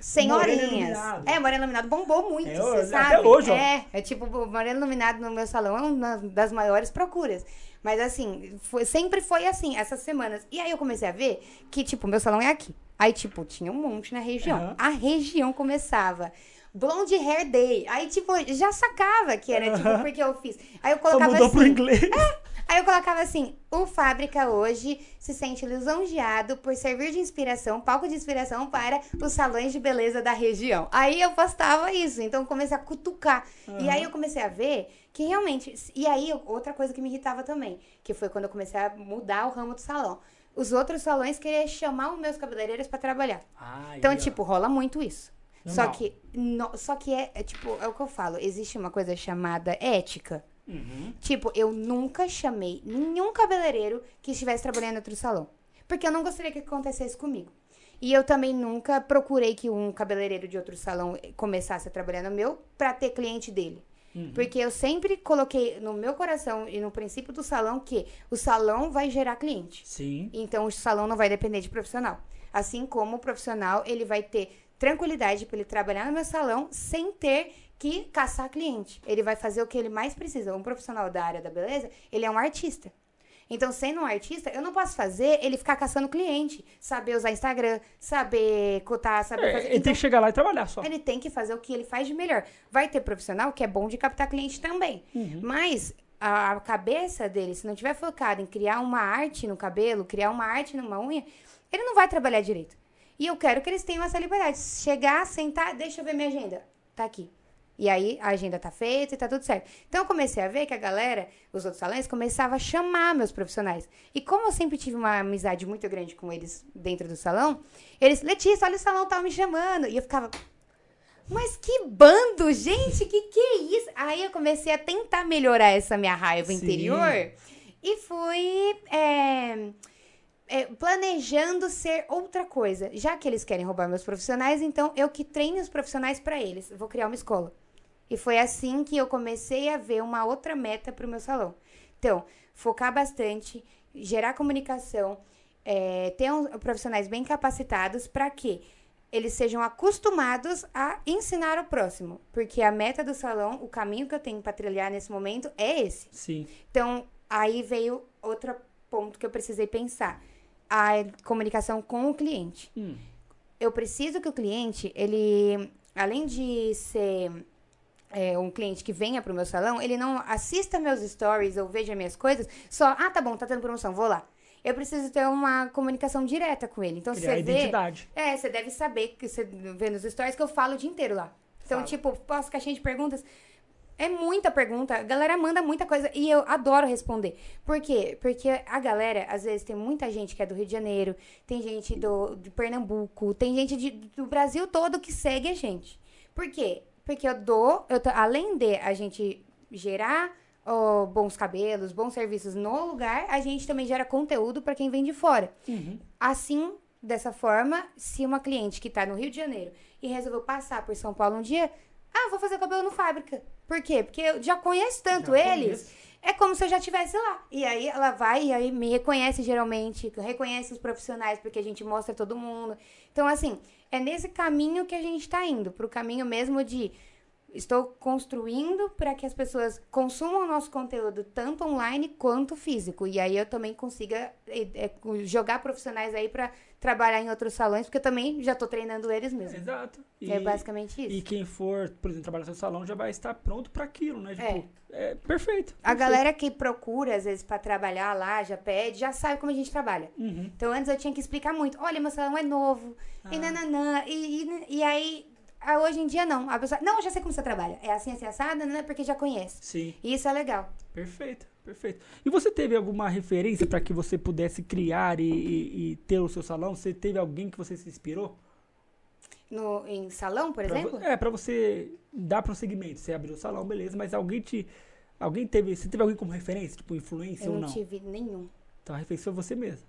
senhorinhas. É, Moreno Iluminado bombou muito, É, você até sabe. hoje, ó. É, é tipo, o Moreno Iluminado no meu salão é uma das maiores procuras. Mas assim, foi- sempre foi assim, essas semanas. E aí eu comecei a ver que, tipo, meu salão é aqui. Aí, tipo, tinha um monte na região. Aham. A região começava. Blonde Hair Day. Aí, tipo, já sacava que era, tipo, porque eu fiz. Aí eu Só colocava mudou assim. pro inglês. Aí eu colocava assim: o Fábrica hoje se sente lisonjeado por servir de inspiração, palco de inspiração para os salões de beleza da região. Aí eu postava isso, então eu comecei a cutucar. E aí eu comecei a ver que realmente. E aí, outra coisa que me irritava também, que foi quando eu comecei a mudar o ramo do salão. Os outros salões queriam chamar os meus cabeleireiros para trabalhar. Então, tipo, rola muito isso. Só Normal. que, no- só que é, é, tipo, é o que eu falo, existe uma coisa chamada ética. Uhum. Tipo, eu nunca chamei nenhum cabeleireiro que estivesse trabalhando em outro salão. Porque eu não gostaria que acontecesse comigo. E eu também nunca procurei que um cabeleireiro de outro salão começasse a trabalhar no meu pra ter cliente dele. Porque eu sempre coloquei no meu coração e no princípio do salão que o salão vai gerar cliente. Sim. Então o salão não vai depender de profissional. Assim como o profissional, ele vai ter tranquilidade para ele trabalhar no meu salão sem ter que caçar cliente. Ele vai fazer o que ele mais precisa. Um profissional da área da beleza, ele é um artista. Então, sendo um artista, eu não posso fazer ele ficar caçando cliente, saber usar Instagram, saber cotar, saber É, fazer. ele Então, tem que chegar lá e trabalhar só. ele tem que fazer o que ele faz de melhor. Vai ter profissional que é bom de captar cliente também. Uhum. Mas a, a cabeça dele, se não tiver focado em criar uma arte no cabelo, criar uma arte numa unha, ele não vai trabalhar direito. E eu quero que eles tenham essa liberdade. Chegar, sentar, deixa eu ver minha agenda. Tá aqui. E aí a agenda tá feita e tá tudo certo. Então eu comecei a ver que a galera, os outros salões, começavam a chamar meus profissionais. E como eu sempre tive uma amizade muito grande com eles dentro do salão, eles, Letícia, olha o salão tá me chamando. E eu ficava, mas que bando, gente, que que é isso? Aí eu comecei a tentar melhorar essa minha raiva Sim. interior e fui é, é, planejando ser outra coisa. Já que eles querem roubar meus profissionais, então eu que treine os profissionais para eles. Vou criar uma escola. E foi assim que eu comecei a ver uma outra meta para o meu salão. Então, focar bastante, gerar comunicação, é, ter um, profissionais bem capacitados para que eles sejam acostumados a ensinar o próximo. Porque a meta do salão, o caminho que eu tenho para trilhar nesse momento é esse. Sim. Então, aí veio outro ponto que eu precisei pensar. A comunicação com o cliente. Hum. Eu preciso que o cliente, ele, além de ser é, um cliente que venha pro meu salão, ele não assista meus stories ou veja minhas coisas só, ah, tá bom, tá tendo promoção, vou lá. Eu preciso ter uma comunicação direta com ele. Então, Criar você vê... identidade. É, você deve saber que você vê nos stories que eu falo o dia inteiro lá. Então, tipo, posto caixinha de perguntas. É muita pergunta. A galera manda muita coisa e eu adoro responder. Por quê? Porque a galera, às vezes, tem muita gente que é do Rio de Janeiro, tem gente do, de Pernambuco, tem gente de- do Brasil todo que segue a gente. Por quê? Porque eu dou, eu tô- além de a gente gerar ó, bons cabelos, bons serviços no lugar, a gente também gera conteúdo para quem vem de fora. Uhum. Assim, dessa forma, se uma cliente que tá no Rio de Janeiro e resolveu passar por São Paulo um dia, ah, vou fazer cabelo no fábrica. Por quê? Porque eu já conheço tanto Já eles. conheço. É como se eu já estivesse lá. E aí ela vai e aí me reconhece geralmente, reconhece os profissionais, porque a gente mostra todo mundo. Então, assim, é nesse caminho que a gente tá indo, pro caminho mesmo de estou construindo para que as pessoas consumam o nosso conteúdo tanto online quanto físico. E aí eu também consiga eh, jogar profissionais aí para trabalhar em outros salões, porque eu também já tô treinando eles mesmo. Exato. E, É basicamente isso. e quem for, por exemplo, trabalhar no seu salão já vai estar pronto para aquilo, né? Tipo, é, perfeito. A perfeito. galera que procura, às vezes, para trabalhar lá, já pede, já sabe como a gente trabalha. Uhum. Então, antes eu tinha que explicar muito. Olha, meu salão é novo. E Ah. nananã. E, e, e aí, hoje em dia, não. A pessoa, não, eu já sei como você trabalha. É assim, assim, assada, né? Porque já conhece. Sim. E isso é legal. Perfeito, perfeito. E você teve alguma referência para que você pudesse criar e, e- e ter o seu salão? Você teve alguém que você se inspirou? No, em salão, por Pra vo- exemplo? é, pra você dar prosseguimento. Você abriu o salão, beleza, mas alguém te. Alguém teve. Você teve alguém como referência, tipo influência Eu ou não, não? tive nenhum. Então a referência foi você mesmo.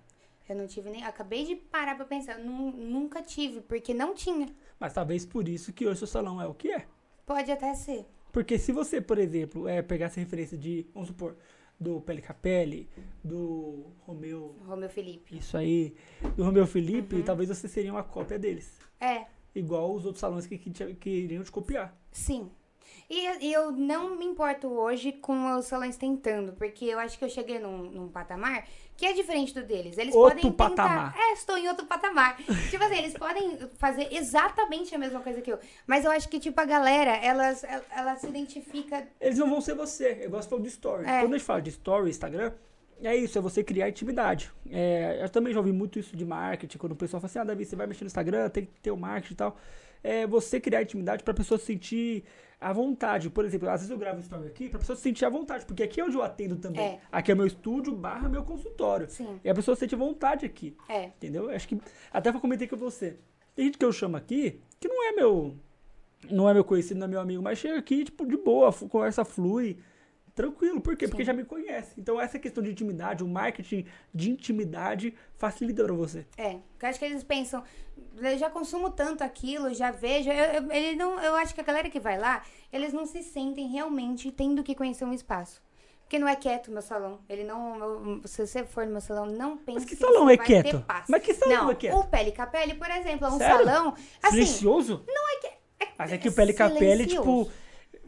Eu não tive nem. Acabei de parar pra pensar. Eu nu- nunca tive, porque não tinha. Mas talvez por isso que hoje seu salão é o que é. Pode até ser. Porque se você, por exemplo, é, pegasse a referência de, vamos supor, do Pele Capelli, do Romeu, Romeu Felipe. isso aí, do Romeu Felipe, Uhum. talvez você seria uma cópia deles. É, Igual os outros salões que, que, te- que iriam te copiar. sim. E, e eu não me importo hoje com os salões tentando, porque eu acho que eu cheguei num, num patamar que é diferente do deles. Eles Outro podem tentar. patamar. É, estou em outro patamar. tipo assim, eles podem fazer exatamente a mesma coisa que eu. Mas eu acho que, tipo, a galera, elas, ela, se identifica. Eles não vão ser você. Eu gosto de falar de story. É. Quando a gente fala de story, Instagram, é isso, é você criar intimidade. É, eu também já ouvi muito isso de marketing, quando o pessoal fala assim, ah, Davi, você vai mexer no Instagram, tem que ter o marketing e tal. É você criar intimidade pra pessoa se sentir à vontade. Por exemplo, às vezes eu gravo story aqui pra pessoa se sentir à vontade, porque aqui é onde eu atendo também. É. Aqui é meu estúdio barra meu consultório. Sim. E a pessoa sente vontade aqui. É. Entendeu? Acho que. Até eu comentei com você. Tem gente que eu chamo aqui que não é meu. Não é meu conhecido, não é meu amigo, mas chega aqui, tipo, de boa, conversa flui. Tranquilo. Por quê? Porque Sim. já me conhece. Então, essa questão de intimidade, o marketing de intimidade facilita pra você. É, porque eu acho que eles pensam, eu já consumo tanto aquilo, já vejo. Eu, eu, ele não, eu acho que a galera que vai lá, eles não se sentem realmente tendo que conhecer um espaço. Porque não é quieto o meu salão. Ele não. eu- se você for no meu salão, não pense Mas que que salão você é quieto? Mas que salão não, é quieto? O Pele Capelli, por exemplo, é um Sério? salão. Assim, Silencioso? não é que. é- Mas é que o Pele Capelli, tipo.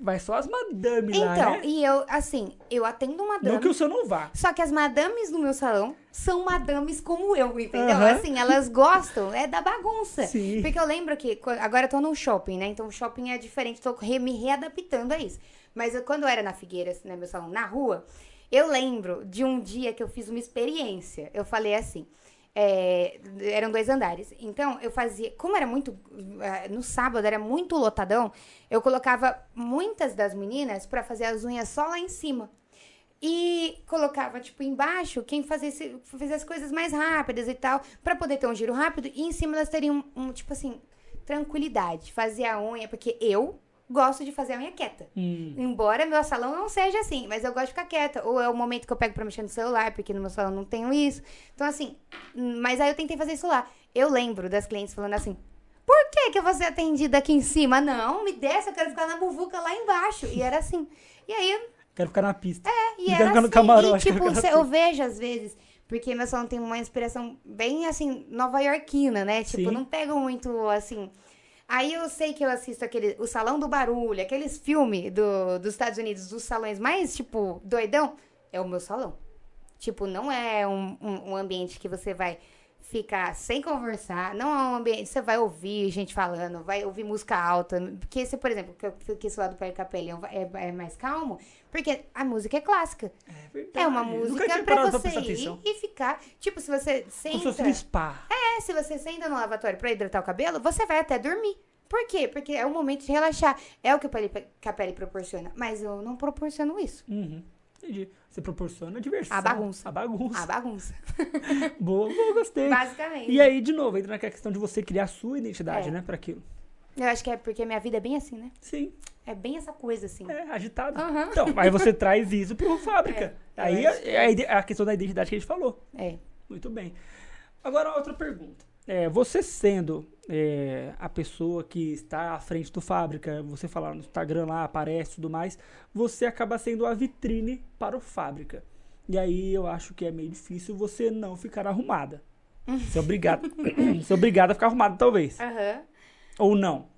Vai só as madames lá, Então, né? e eu, assim, eu atendo uma dama. Não que o seu não vá. Só que as madames no meu salão são madames como eu, entendeu? Aham. Assim, elas gostam, é da bagunça. Sim. Porque eu lembro que qu- agora eu tô no shopping, né? Então o shopping é diferente, tô re- me readaptando a isso. Mas eu- quando eu era na Figueiras, né, meu salão, na rua, eu lembro de um dia que eu fiz uma experiência. Eu falei assim. É, eram dois andares. Então, eu fazia. Como era muito. eh, No sábado era muito lotadão, eu colocava muitas das meninas pra fazer as unhas só lá em cima. E colocava, tipo, embaixo quem fazesse, fizesse coisas mais rápidas e tal, pra poder ter um giro rápido. E em cima elas teriam, um, tipo assim, tranquilidade. Fazer a unha, porque eu gosto de fazer a unha quieta. Hum. Embora meu salão não seja assim, mas eu gosto de ficar quieta. Ou é o momento que eu pego pra mexer no celular, porque no meu salão não tenho isso. Então, assim, mas aí eu tentei fazer isso lá. Eu lembro das clientes falando assim. Por que, que eu vou ser atendida aqui em cima? Não, me desce, eu quero ficar na muvuca lá embaixo. E era assim. E aí Quero ficar na pista. e Não era quero ficar no assim, camarote, e tipo, cê- na eu vejo às vezes, porque meu salão tem uma inspiração bem assim, nova-iorquina, né? Tipo, Sim. não pego muito assim. Aí eu sei que eu assisto aquele, o Salão do Barulho, aqueles filmes do, dos Estados Unidos, dos salões mais, tipo, doidão, é o meu salão. Tipo, não é um, um, um ambiente que você vai ficar sem conversar, não é um ambiente, você vai ouvir gente falando, vai ouvir música alta, porque se, por exemplo, que eu que esse lado do Capelli é, é mais calmo, porque a música é clássica. É verdade. É uma música pra você ir e ficar. Tipo, se você Como se fosse senta. um spa. É, se você senta no lavatório pra hidratar o cabelo, você vai até dormir. Por quê? Porque é o momento de relaxar. É o que o Pele- Capelli proporciona. Mas eu não proporciono isso. Uhum. Entendi. Você proporciona diversão. A bagunça. A bagunça. A bagunça. Boa, boa, gostei. Basicamente. E aí, de novo, entra naquela questão de você criar a sua identidade, É. né, para aquilo. Eu acho que é porque minha vida é bem assim, né? Sim, É bem essa coisa assim. é agitado. Aham. Então, aí você traz isso pro fábrica. É, aí é, é a, a questão da identidade que a gente falou. É. Muito bem. Agora, outra pergunta. É, você sendo é, a pessoa que está à frente do fábrica, você falar no Instagram lá, aparece e tudo mais, você acaba sendo a vitrine para o fábrica. E aí eu acho que é meio difícil você não ficar arrumada. Ser obrigado, ser obrigada a ficar arrumada, talvez. Aham. Ou não.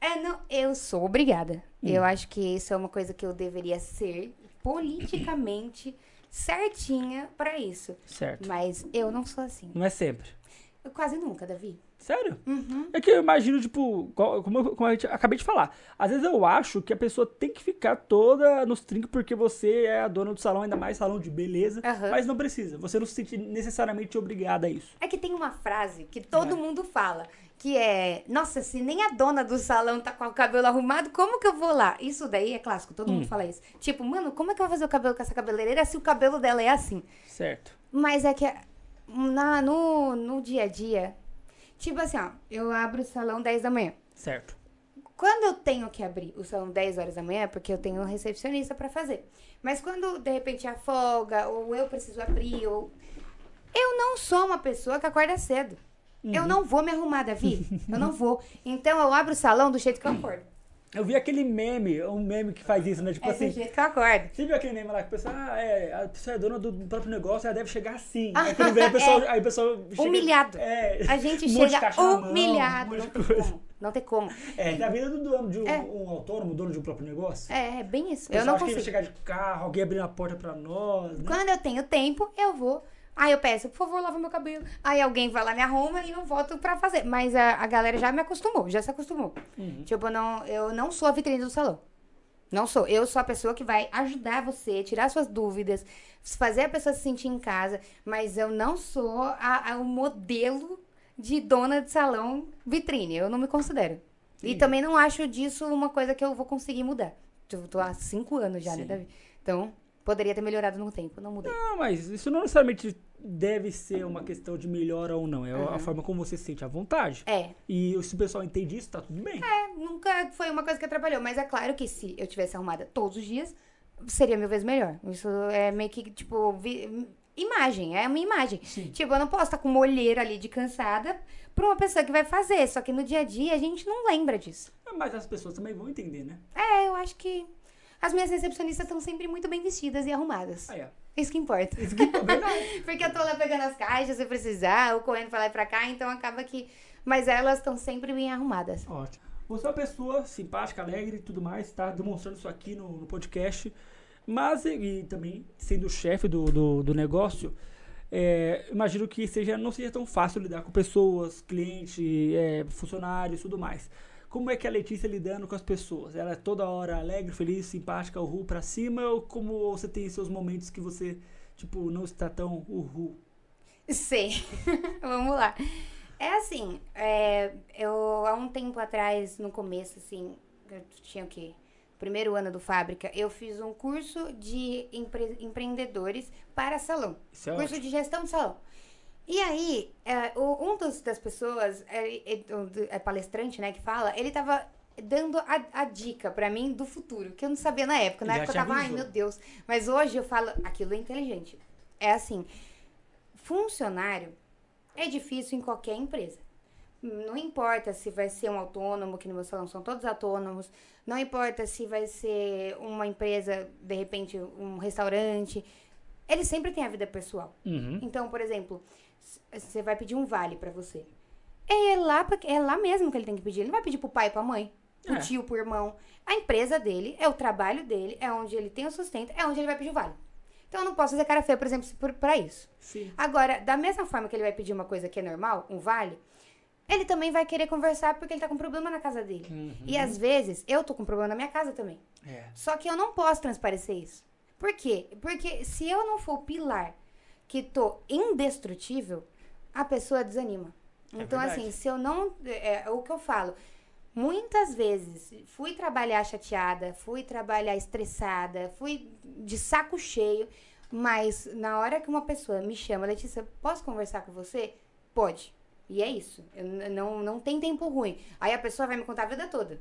É, não, eu sou obrigada. Hum. Eu acho que isso é uma coisa que eu deveria ser politicamente certinha pra isso. Certo. Mas eu não sou assim. Não é sempre. Eu quase nunca, Davi. Sério? Uhum. É que eu imagino, tipo, como, eu- como eu acabei de falar. Às vezes eu acho que a pessoa tem que ficar toda nos trincos porque você é a dona do salão, ainda mais salão de beleza. Aham. Mas não precisa. Você não se sente necessariamente obrigada a isso. É que tem uma frase que todo Vai. mundo fala, que é, nossa, se nem a dona do salão tá com o cabelo arrumado, como que eu vou lá? Isso daí é clássico, todo Hum. mundo fala isso. Tipo, mano, como é que eu vou fazer o cabelo com essa cabeleireira se o cabelo dela é assim? Certo. Mas é que na, no, no dia a dia, Tipo assim, ó, eu abro o salão 10 da manhã. Certo. Quando eu tenho que abrir o salão 10 horas da manhã, é porque eu tenho um recepcionista pra fazer. Mas quando de repente a folga, ou eu preciso abrir, ou. Eu não sou uma pessoa que acorda cedo. Eu não vou me arrumar, Davi. eu não vou. Então eu abro o salão do jeito que eu acordo. Eu vi aquele meme, um meme que faz isso, né? Tipo É assim. jeito que eu acordo. Você viu aquele meme lá que a pessoa, ah, é, a pessoa é dona do próprio negócio, ela deve chegar assim. Aí quando vem a pessoa, aí a pessoa chega, Humilhado. É, A gente um chega mão, humilhado. um monte não tem como. Não tem como. É, na vida do dono de um, É. um autônomo, dono de um próprio negócio. É, é bem isso. Eu não que consigo. ele chegar de carro, alguém abrindo a porta pra nós, né? Quando eu tenho tempo, eu vou. Aí eu peço, por favor, lava meu cabelo. Aí alguém vai lá, me arruma e eu volto pra fazer. Mas a, a galera já me acostumou, já se acostumou. Uhum. Tipo, eu não, eu não sou a vitrine do salão. Não sou. Eu sou a pessoa que vai ajudar você, tirar suas dúvidas, fazer a pessoa se sentir em casa. Mas eu não sou a, a- o modelo de dona de salão vitrine. Eu não me considero. E Sim. também não acho disso uma coisa que eu vou conseguir mudar. Eu tô há cinco anos já, né, Sim. Davi? Então, poderia ter melhorado no tempo. Não mudei. Não, mas isso não necessariamente deve ser uma questão de melhora ou não. É a Uhum. forma como você se sente à vontade. É, E se o pessoal entende isso, tá tudo bem. é, nunca foi uma coisa que atrapalhou. Mas é claro que se eu tivesse arrumada todos os dias, seria mil vezes melhor. Isso é meio que, tipo, vi- imagem. É uma imagem. Sim. Tipo, eu não posso estar com uma olheira ali de cansada pra uma pessoa que vai fazer. Só que no dia a dia a gente não lembra disso. Mas as pessoas também vão entender, né? É, eu acho que as minhas recepcionistas estão sempre muito bem vestidas e arrumadas. Aí, ó. Isso que importa. Isso que verdade. Porque eu tô lá pegando as caixas se precisar, ou correndo pra lá e pra cá, então acaba que. Mas elas estão sempre bem arrumadas. Ótimo. Você é uma pessoa simpática, alegre e tudo mais, tá demonstrando isso aqui no, no podcast. Mas, e, também, sendo chefe do, do, do negócio, é, imagino que seja, não seja tão fácil lidar com pessoas, clientes, é, funcionários e tudo mais. Como é que a Letícia lidando com as pessoas? Ela é toda hora alegre, feliz, simpática, uhul pra cima? Ou como você tem seus momentos que você, tipo, não está tão uhul? Sei. Vamos lá. É assim, é, eu há um tempo atrás, no começo, assim, eu tinha o quê? Primeiro ano do Fábrica, eu fiz um curso de empre- empreendedores para salão. Isso é curso ótimo. de gestão de salão. E aí, é, o- um dos, das pessoas, é, é, é palestrante, né, que fala, ele tava dando a, a dica pra mim do futuro, que eu não sabia na época. Na Já época eu tava, ai meu Deus. Mas hoje eu falo, aquilo é inteligente. É assim, funcionário é difícil em qualquer empresa. Não importa se vai ser um autônomo, que no meu salão são todos autônomos. Não importa se vai ser uma empresa, de repente, um restaurante. Ele sempre tem a vida pessoal. Uhum. Então, por exemplo, você vai pedir um vale pra você. É lá, pra- é lá mesmo que ele tem que pedir. Ele não vai pedir pro pai e pra mãe, pro É. tio, pro irmão. A empresa dele, é o trabalho dele, é onde ele tem o sustento, é onde ele vai pedir o vale. Então, eu não posso fazer cara feia, por exemplo, pra isso. Sim. Agora, da mesma forma que ele vai pedir uma coisa que é normal, um vale, ele também vai querer conversar porque ele tá com problema na casa dele. Uhum. E às vezes, eu tô com problema na minha casa também. É. Só que eu não posso transparecer isso. Por quê? Porque se eu não for o pilar que tô indestrutível, a pessoa desanima. É então, verdade. assim, se eu não. É, é o que eu falo. Muitas vezes fui trabalhar chateada, fui trabalhar estressada, fui de saco cheio, mas na hora que uma pessoa me chama, Letícia, posso conversar com você? Pode. E é isso. Eu não, não tem tempo ruim. Aí a pessoa vai me contar a vida toda.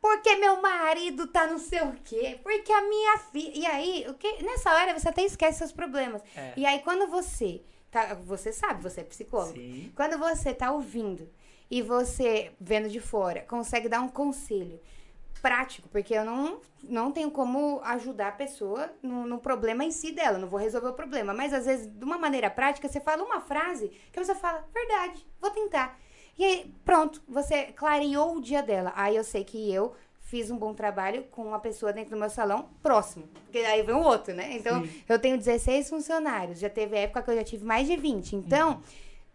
Porque meu marido tá não sei o quê. Porque a minha filha. E aí, o que... nessa hora você até esquece seus problemas. É. E aí, quando você. Tá... Você sabe, você é psicólogo. Sim. Quando você tá ouvindo e você, vendo de fora, consegue dar um conselho prático, porque eu não, não tenho como ajudar a pessoa no, no problema em si dela, não vou resolver o problema. Mas às vezes, de uma maneira prática, você fala uma frase que você fala, verdade, vou tentar. E aí, pronto, você clareou o dia dela. Aí eu sei que eu fiz um bom trabalho com uma pessoa dentro do meu salão próximo. Porque aí vem o outro, né? Então, Sim. eu tenho 16 funcionários. Já teve época que eu já tive mais de 20. Então,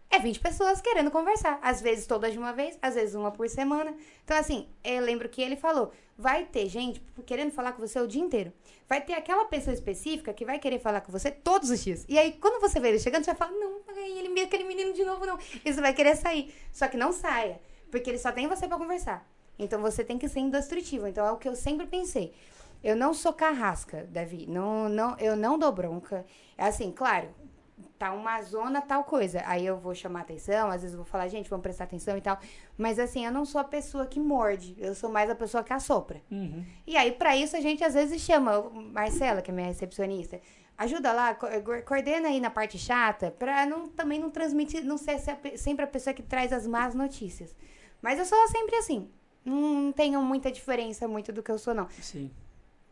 é 20 pessoas querendo conversar. Às vezes todas de uma vez, às vezes uma por semana. Então, assim, eu lembro que ele falou: vai ter gente querendo falar com você o dia inteiro. Vai ter aquela pessoa específica que vai querer falar com você todos os dias. E aí, quando você vê ele chegando, você vai falar: não, ele aquele menino de novo, não. E você vai querer sair. Só que não saia. Porque ele só tem você pra conversar. Então você tem que ser indestrutível. Então é o que eu sempre pensei. Eu não sou carrasca, Davi. Não, não, eu não dou bronca. É assim, claro, tá uma zona tal coisa. Aí eu vou chamar atenção, às vezes eu vou falar, gente, vamos prestar atenção e tal. Mas assim, eu não sou a pessoa que morde, eu sou mais a pessoa que assopra. Uhum. E aí, pra isso, a gente às vezes chama Marcela, que é minha recepcionista. Ajuda lá, co- coordena aí na parte chata, pra não, também não transmitir, não ser sempre a pessoa que traz as más notícias. Mas eu sou sempre assim. Não tenho muita diferença muito do que eu sou, não. Sim.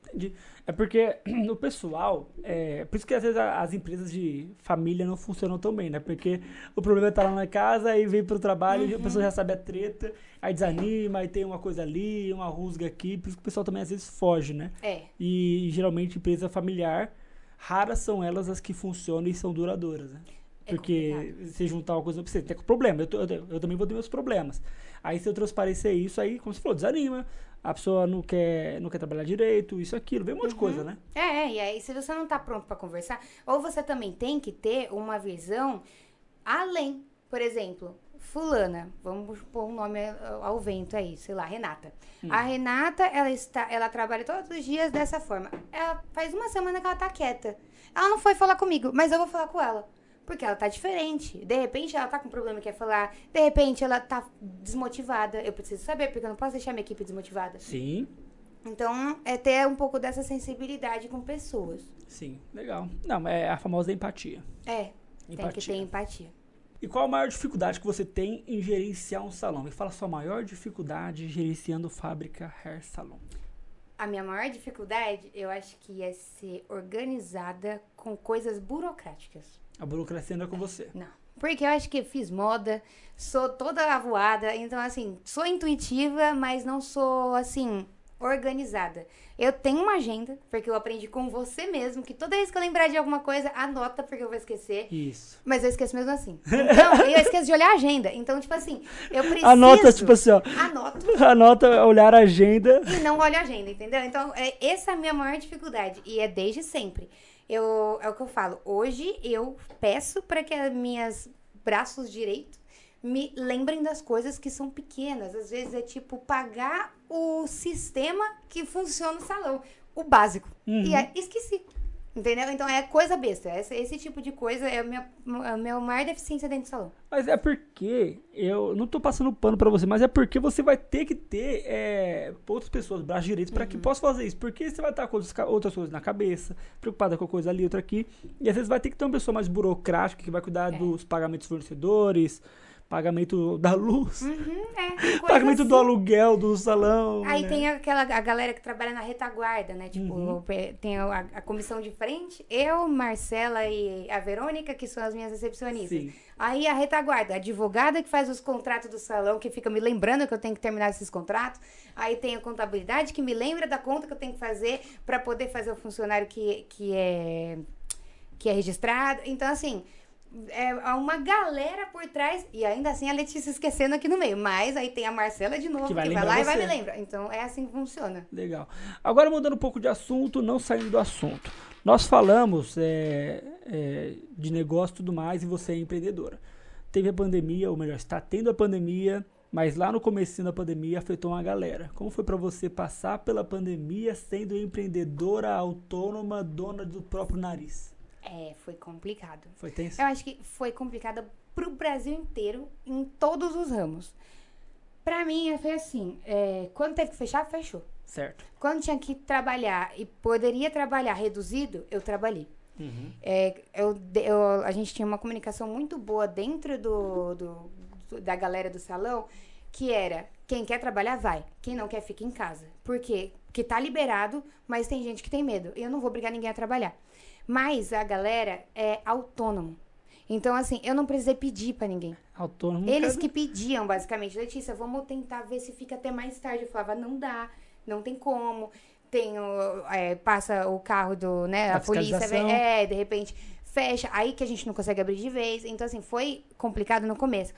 Entendi. É porque o pessoal, é, por isso que às vezes as empresas de família não funcionam tão bem, né? Porque o problema é estar lá na casa, aí vem pro trabalho, e a pessoa já sabe a treta, aí desanima, aí tem uma coisa ali, uma rusga aqui, por isso que o pessoal também às vezes foge, né? É. E geralmente empresa familiar, raras são elas as que funcionam e são duradouras, né? É Porque complicado. você juntar uma coisa pra você, tem problema, eu, tô- eu, eu também vou ter meus problemas. Aí se eu transparecer isso, aí, como você falou, desanima, a pessoa não quer, não quer trabalhar direito, isso, aquilo, vem um monte de coisa, né? É, é, e aí se você não tá pronto pra conversar, ou você também tem que ter uma visão além. Por exemplo, fulana, vamos pôr um nome ao vento aí, sei lá, Renata. A Renata, ela está, ela trabalha todos os dias dessa forma. Ela faz uma semana que ela tá quieta. Ela não foi falar comigo, mas eu vou falar com ela. Porque ela tá diferente. De repente ela tá com um problema e quer falar. De repente ela tá desmotivada. Eu preciso saber, porque eu não posso deixar minha equipe desmotivada. Sim, Então, é ter um pouco dessa sensibilidade com pessoas. sim, legal. Não, é a famosa empatia. É, tem que Empatia. ter empatia. E qual a maior dificuldade que você tem em gerenciar um salão? Me fala a sua maior dificuldade gerenciando fábrica Hair Salon. A minha maior dificuldade, eu acho que é ser organizada com coisas burocráticas. A burocracia anda com você. Não. Porque eu acho que fiz moda, sou toda avoada, então, assim, sou intuitiva, mas não sou, assim, organizada. Eu tenho uma agenda, porque eu aprendi com você mesmo, que toda vez que eu lembrar de alguma coisa, anota, porque eu vou esquecer. Isso. Mas eu esqueço mesmo assim. Então, eu esqueço de olhar a agenda. Então, tipo assim, eu preciso... Anota, tipo assim, ó. Anoto Anota, olhar a agenda. e não olho a agenda, entendeu? Então, é, essa é a minha maior dificuldade. E é desde sempre. Eu, é o que eu falo. Hoje, eu peço para que as minhas braços direitos me lembrem das coisas que são pequenas. Às vezes é tipo pagar o sistema que funciona no salão. O básico. Uhum. E é, esqueci. Entendeu? Então é coisa besta. Esse, esse tipo de coisa é a minha, a minha maior deficiência dentro do salão. Mas é porque eu não tô passando pano pra você, mas é porque você vai ter que ter é, outras pessoas, braços direitos, pra que possa fazer isso. Porque você vai estar com outras, coisas na cabeça, preocupada com coisa ali, outra aqui. E às vezes vai ter que ter uma pessoa mais burocrática que vai cuidar É. dos pagamentos dos fornecedores, pagamento da luz, Uhum, é. pagamento do assim. aluguel do salão. Aí né? tem aquela a galera que trabalha na retaguarda, né? Tipo, Uhum. tem a, a comissão de frente, eu, Marcela e a Verônica, que são as minhas recepcionistas. Sim. Aí a retaguarda, a advogada que faz os contratos do salão, que fica me lembrando que eu tenho que terminar esses contratos. Aí tem a contabilidade que me lembra da conta que eu tenho que fazer para poder fazer o funcionário que, que é que é registrado. Então, assim, é há uma galera por trás, e ainda assim a Letícia esquecendo aqui no meio. Mas aí tem a Marcela de novo, Que que vai vai, lembrar lá e vai você. me lembrar. Então é assim que funciona. Legal. Agora mudando um pouco de assunto, não saindo do assunto. Nós falamos é, é, de negócio e tudo mais e você é empreendedora. Teve a pandemia, ou melhor, está tendo a pandemia, mas lá no começo da pandemia afetou uma galera. Como foi para você passar pela pandemia sendo empreendedora, autônoma, dona do próprio nariz? É, foi complicado. Foi tenso? Eu acho que foi complicada pro Brasil inteiro, em todos os ramos. Pra mim, foi assim, é, quando teve que fechar, fechou. Certo. Quando tinha que trabalhar e poderia trabalhar reduzido, eu trabalhei. Uhum. É, eu, eu- a gente tinha uma comunicação muito boa dentro do, do- do- da galera do salão, que era quem quer trabalhar, vai. Quem não quer, fica em casa. Por quê? Porque tá liberado, mas tem gente que tem medo. E eu não vou obrigar ninguém a trabalhar. Mas a galera é autônomo. Então, assim, eu não precisei pedir pra ninguém. Autônomo. Eles que pediam, basicamente, Letícia, vamos tentar ver se fica até mais tarde. Eu falava, não dá, não tem como. Tem o, é, passa o carro do, né, Da a polícia, é, de repente fecha, aí que a gente não consegue abrir de vez. Então, assim, foi complicado no começo.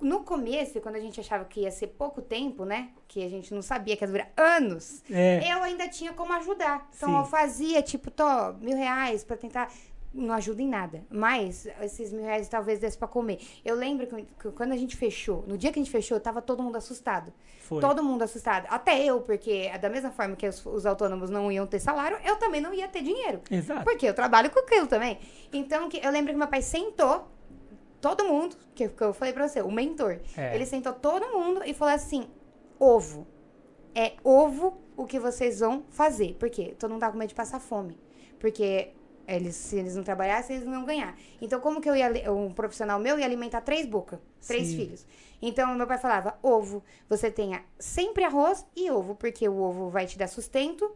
No começo, quando a gente achava que ia ser pouco tempo, né, que a gente não sabia que ia durar anos, É. eu ainda tinha como ajudar. Então, Sim. eu fazia, tipo, tô, mil reais pra tentar não ajuda em nada. Mas esses mil reais talvez desse pra comer. Eu lembro que, que quando a gente fechou, no dia que a gente fechou, tava todo mundo assustado. Foi. Todo mundo assustado. Até eu, porque da mesma forma que os, os autônomos não iam ter salário, eu também não ia ter dinheiro. Exato. Porque eu trabalho com aquilo também. Então, que, eu lembro que meu pai sentou, todo mundo, que, que eu falei pra você, o mentor. É. Ele sentou todo mundo e falou assim: ovo. É ovo o que vocês vão fazer. Por quê? Todo mundo tá com medo de passar fome. Porque eles, se eles não trabalhassem, eles não iam ganhar. Então, como que eu ia, um profissional meu ia alimentar três bocas, três Sim. filhos? Então, meu pai falava: ovo, você tenha sempre arroz e ovo, porque o ovo vai te dar sustento.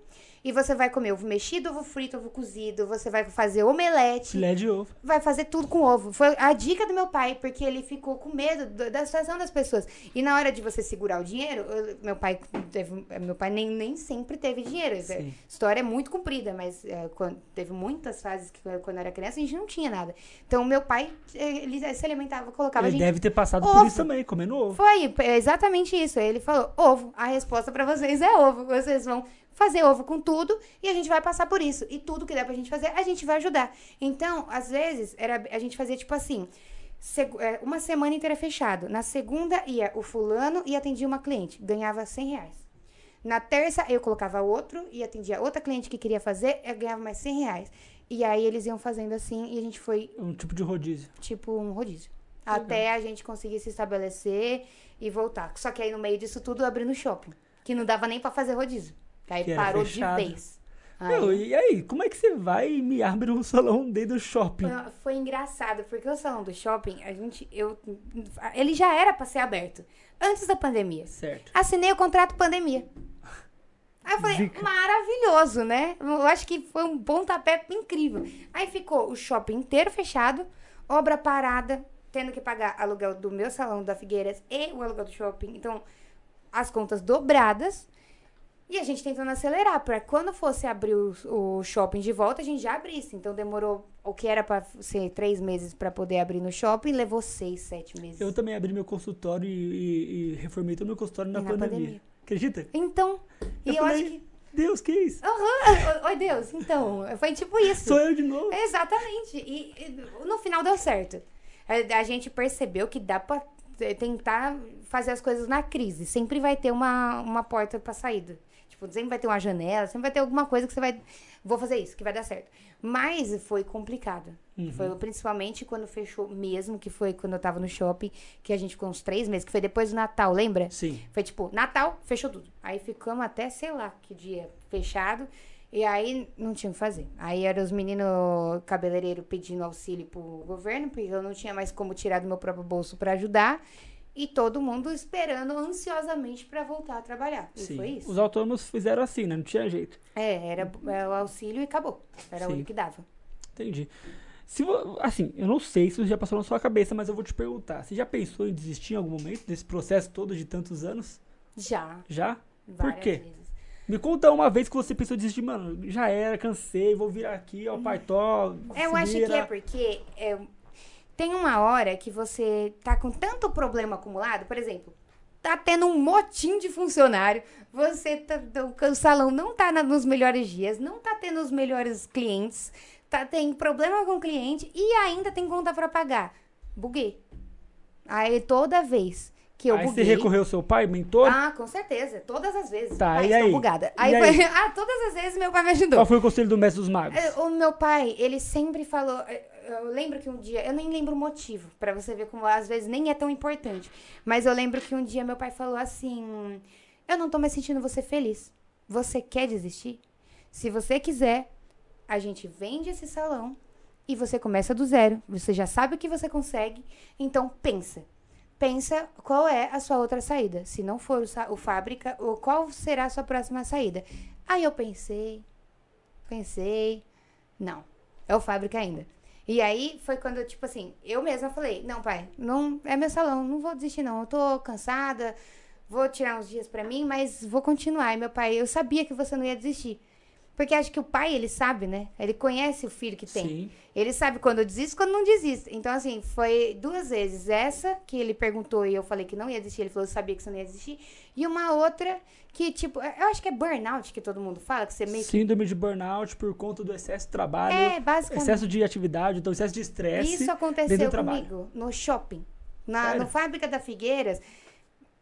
E você vai comer ovo mexido, ovo frito, ovo cozido. Você vai fazer omelete Filé de ovo. vai fazer tudo com ovo. Foi a dica do meu pai, porque ele ficou com medo do- da situação das pessoas. E na hora de você segurar o dinheiro, eu- meu pai teve, meu pai nem, nem sempre teve dinheiro. Sim. A história é muito comprida, mas é, quando, teve muitas fases que quando eu era criança a gente não tinha nada. Então meu pai ele se alimentava, colocava Ele gente deve ter passado por Ovo. isso também, comendo ovo. foi é exatamente isso. Ele falou: ovo. A resposta pra vocês é ovo. Vocês vão fazer ovo com tudo e a gente vai passar por isso. E tudo que der pra gente fazer, a gente vai ajudar. Então, às vezes, era, a gente fazia tipo assim. é, Uma semana inteira fechado. Na segunda ia o fulano e atendia uma cliente. Ganhava 100 reais. Na terça eu colocava outro e atendia outra cliente que queria fazer, eu ganhava mais 100 reais. E aí eles iam fazendo assim e a gente foi Um tipo de rodízio. tipo um rodízio. Até a gente conseguir se estabelecer e voltar. Só que aí no meio disso tudo abrindo shopping. Que não dava nem pra fazer rodízio. Aí Que parou de vez. Aí, Meu, e aí, como é que você vai e me abre um salão dentro do shopping? Foi engraçado, porque o salão do shopping, a gente. Eu, ele já era pra ser aberto. Antes da pandemia. Certo. Assinei o contrato pandemia. Aí eu falei, Zica. maravilhoso, né? Eu acho que foi um pontapé incrível. Aí ficou o shopping inteiro fechado, obra parada, tendo que pagar aluguel do meu salão da Figueiras e o aluguel do shopping. Então, as contas dobradas. E a gente tentando acelerar, para quando fosse abrir o, o shopping de volta, a gente já abrisse. Então demorou o que era pra ser três meses pra poder abrir no shopping, levou seis, sete meses. Eu também abri meu consultório e, e- e reformei todo meu consultório na, na pandemia. pandemia. Acredita? Então, e Eu eu, falei, acho que. Deus, que isso? Aham, oi Deus, então, foi tipo isso. Sou eu de novo. Exatamente. E, e no final deu certo. A, a gente percebeu que dá pra eh, tentar fazer as coisas na crise. Sempre vai ter uma, uma porta pra saída. Tipo, sempre vai ter uma janela, sempre vai ter alguma coisa que você vai. Vou fazer isso, que vai dar certo. Mas foi complicado. Uhum. Foi principalmente quando fechou mesmo, que foi quando eu tava no shopping, que a gente ficou uns três meses, que foi depois do Natal, lembra? Sim. Foi tipo, Natal, fechou tudo. Aí ficamos até, sei lá, que dia fechado. E aí não tinha o que fazer. Aí eram os meninos cabeleireiros pedindo auxílio pro governo, porque eu não tinha mais como tirar do meu próprio bolso pra ajudar. E todo mundo esperando ansiosamente pra voltar a trabalhar. E Sim. foi isso. Os autônomos fizeram assim, né? Não tinha jeito. É, era é, o auxílio e acabou. Era o Sim. único que dava. Entendi. Se vo- assim, eu não sei se isso já passou na sua cabeça, mas eu vou te perguntar. Você já pensou em desistir em algum momento desse processo todo de tantos anos? Já. Já? Várias quê? vezes. Me conta uma vez que você pensou em desistir, mano, já era, cansei, vou virar aqui, ó, paitó. Eu acho que é porque é, tem uma hora que você tá com tanto problema acumulado, por exemplo, tá tendo um motim de funcionário, você tá, o salão não tá nos melhores dias, não tá tendo os melhores clientes, tá, tem problema com o cliente e ainda tem conta pra pagar. Buguei. Aí toda vez que eu Aí você buguei. recorreu ao seu pai, mentor? Ah, com certeza. Todas as vezes. Tá, Pai, e aí? bugada. E Aí, aí? foi- ah, todas as vezes meu pai me ajudou. Qual foi o conselho do mestre dos magos? É, O meu pai, ele sempre falou. Eu lembro que um dia. Eu nem lembro o motivo, pra você ver como às vezes nem é tão importante. Mas eu lembro que um dia meu pai falou assim: Eu não tô mais sentindo você feliz. Você quer desistir? Se você quiser, a gente vende esse salão e você começa do zero. Você já sabe o que você consegue, então pensa. Pensa qual é a sua outra saída. Se não for o, o fábrica, ou qual será a sua próxima saída. Aí eu pensei, pensei, não, é o fábrica ainda. E aí foi quando, tipo assim, eu mesma falei, não, pai, não é meu salão, não vou desistir não, eu tô cansada, vou tirar uns dias pra mim, mas vou continuar. E meu pai, eu sabia que você não ia desistir. Porque acho que o pai, ele sabe, né? Ele conhece o filho que tem. Sim. Ele sabe quando eu desisto e quando não desisto. Então, assim, foi duas vezes. Essa que ele perguntou e eu falei que não ia desistir. Ele falou, eu sabia que você não ia desistir. E uma outra que, tipo, eu acho que é burnout que todo mundo fala, que você meio que. Síndrome de burnout por conta do excesso de trabalho, É, basicamente. excesso de atividade, então excesso de estresse. Isso aconteceu comigo no shopping. Na, Sério? no Fábrica da Figueiras,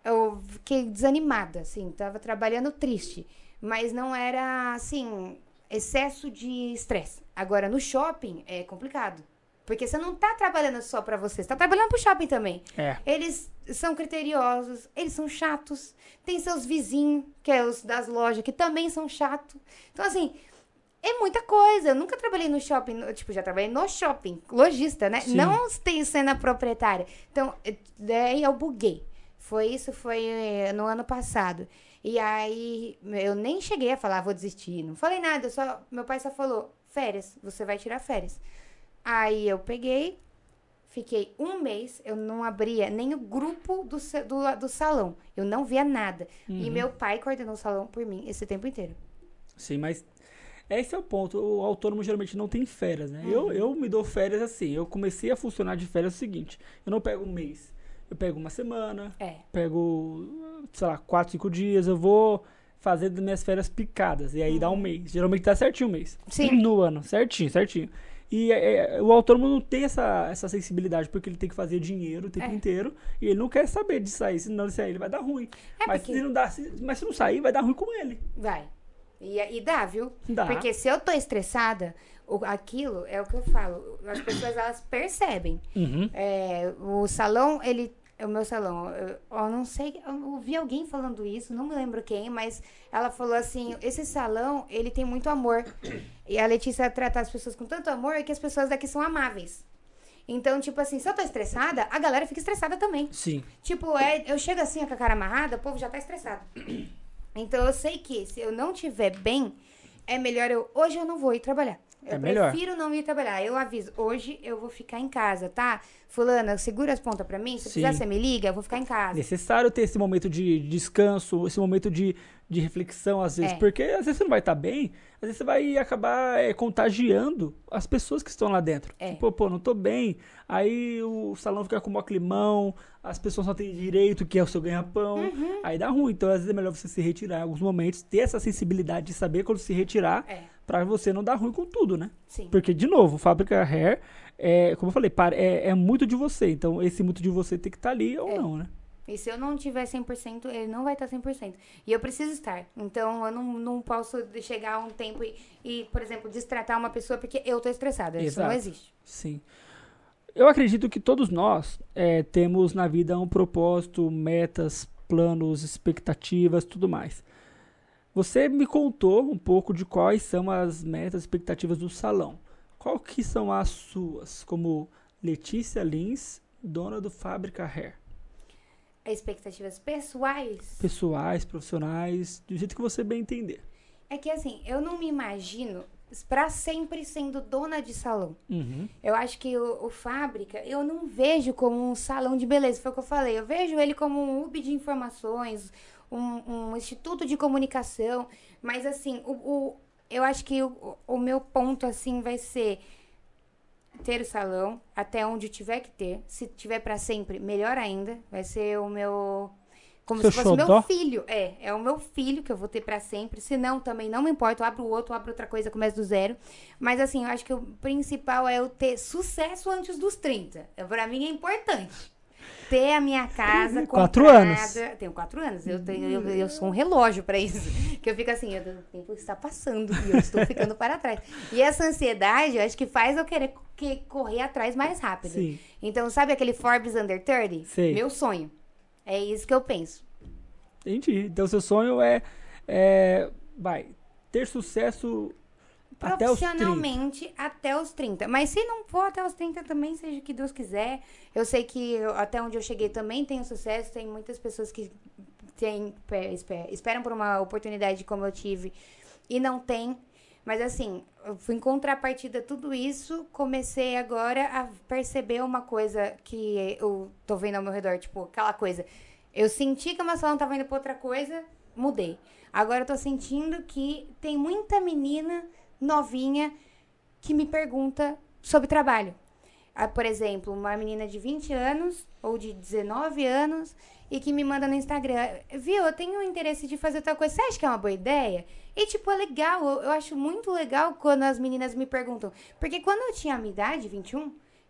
eu fiquei desanimada, assim, tava trabalhando triste. Mas não era, assim, excesso de estresse. Agora, no shopping é complicado. Porque você não tá trabalhando só pra você, você tá trabalhando pro shopping também. É. Eles são criteriosos, eles são chatos. Tem seus vizinhos, que é os das lojas, que também são chatos. Então, assim, é muita coisa. Eu nunca trabalhei no shopping, no- tipo, já trabalhei no shopping, lojista, né? Sim. Não tem cena proprietária. Então, daí eu buguei. Foi isso, foi eh, no ano passado. E aí, eu nem cheguei a falar, "Ah, vou desistir. Não falei nada, só, meu pai só falou, férias, você vai tirar férias. Aí eu peguei, Fiquei um mês, eu não abria nem o grupo do, do, do salão. Eu não via nada. E Uhum. meu pai coordenou o salão por mim esse tempo inteiro. Sim, mas esse é o ponto. O autônomo geralmente não tem férias, né? Uhum. Eu, eu me dou férias assim. Eu comecei a funcionar de férias o seguinte: eu não pego um mês, eu pego uma semana, É. pego, sei lá, quatro, cinco dias. Eu vou fazer das minhas férias picadas. E aí dá um mês. Geralmente dá certinho um mês. Uhum. Sim. No ano, certinho, certinho. E é, é, o autônomo não tem essa, essa sensibilidade, porque ele tem que fazer dinheiro o tempo É. inteiro. E ele não quer saber de sair, senão ele sair, ele vai dar ruim. É mas, porque- se não dá, se- mas se não sair, vai dar ruim com ele. Vai. E, e dá, viu? Dá. Porque se eu tô estressada, o- aquilo é o que eu falo. As pessoas, elas percebem. Uhum. É, o salão, ele. O meu salão, eu, eu não sei, eu ouvi alguém falando isso, não me lembro quem, mas ela falou assim: esse salão, ele tem muito amor. E a Letícia trata as pessoas com tanto amor que as pessoas daqui são amáveis. Então, tipo assim, se eu tô estressada, a galera fica estressada também. Sim. Tipo, é, eu chego assim com a cara amarrada, o povo já tá estressado. Então eu sei que se eu não tiver bem, é melhor eu. Hoje eu não vou ir trabalhar. Eu É melhor. prefiro não ir trabalhar. Eu aviso, hoje eu vou ficar em casa, tá? Fulana, segura as pontas pra mim. Se Sim. precisar, você me liga, eu vou ficar em casa. necessário ter esse momento de descanso, esse momento de, de reflexão, às vezes, É. porque às vezes você não vai estar bem, às vezes você vai acabar é, contagiando as pessoas que estão lá dentro. É. Tipo, pô, não tô bem, aí o salão fica com maior climão, as pessoas só têm direito, que é o seu ganha-pão, Uhum. aí dá ruim. Então, às vezes é melhor você se retirar em alguns momentos, ter essa sensibilidade de saber quando se retirar, É, pra você não dar ruim com tudo, né? sim. Porque, de novo, fábrica hair, é, como eu falei, para- é, é muito de você. Então, esse muito de você tem que estar ali ou É. não, né? E se eu não tiver 100%, ele não vai estar 100%. E eu preciso estar. Então, eu não, não posso chegar a um tempo e, e, por exemplo, destratar uma pessoa porque eu tô estressada. Isso não Exato. existe. Sim. Eu acredito que todos nós é, temos na vida um propósito, metas, planos, expectativas, tudo mais. Você me contou um pouco de quais são as metas, expectativas do salão. Qual que são as suas, como Letícia Lins, dona do Fábrica Hair? Expectativas pessoais. Pessoais, profissionais, do jeito que você bem entender. É que assim, eu não me imagino pra sempre sendo dona de salão. Uhum. Eu acho que o, o fábrica, eu não vejo como um salão de beleza, foi o que eu falei. Eu vejo ele como um hub de informações, um, um instituto de comunicação. Mas assim, o, o- eu acho que o, o meu ponto assim vai ser ter o salão até onde tiver que ter. Se tiver pra sempre, melhor ainda. Vai ser o meu. Como Seu se fosse o xodó? meu filho. É, é o meu filho que eu vou ter pra sempre. Se não, também não me importa. Eu abro o outro, eu abro outra coisa, começo do zero. Mas assim, eu acho que o principal é eu ter sucesso antes dos 30. É, Pra mim é importante. Ter a minha casa Quatro comprada. anos. Tenho quatro anos. Eu, tenho, eu, eu sou um relógio pra isso. Que eu fico assim, eu- o tempo está passando e eu estou ficando para trás. E essa ansiedade, eu acho que faz eu querer que- correr atrás mais rápido. Sim. Então, sabe aquele Forbes Under 30? Sei. Meu sonho. É isso que eu penso. Entendi. Então, seu sonho é, é vai, ter sucesso até os 30. Profissionalmente até os 30. Mas se não for até os 30 também, seja o que Deus quiser. Eu sei que eu- até onde eu cheguei também tenho sucesso. Tem muitas pessoas que espe- esperam por uma oportunidade como eu tive e não tem. Mas assim, eu fui em contrapartida a tudo isso, comecei agora a perceber uma coisa que eu tô vendo ao meu redor, tipo, aquela coisa. Eu senti que o meu salão tava indo pra outra coisa, mudei. Agora eu tô sentindo que tem muita menina novinha que me pergunta sobre trabalho. Ah, por exemplo, uma menina de 20 anos ou de 19 anos e que me manda no Instagram, viu, eu tenho interesse de fazer tal coisa, você acha que é uma boa ideia? E, tipo, é legal, eu, eu acho muito legal quando as meninas me perguntam. Porque quando eu tinha a minha idade, 21,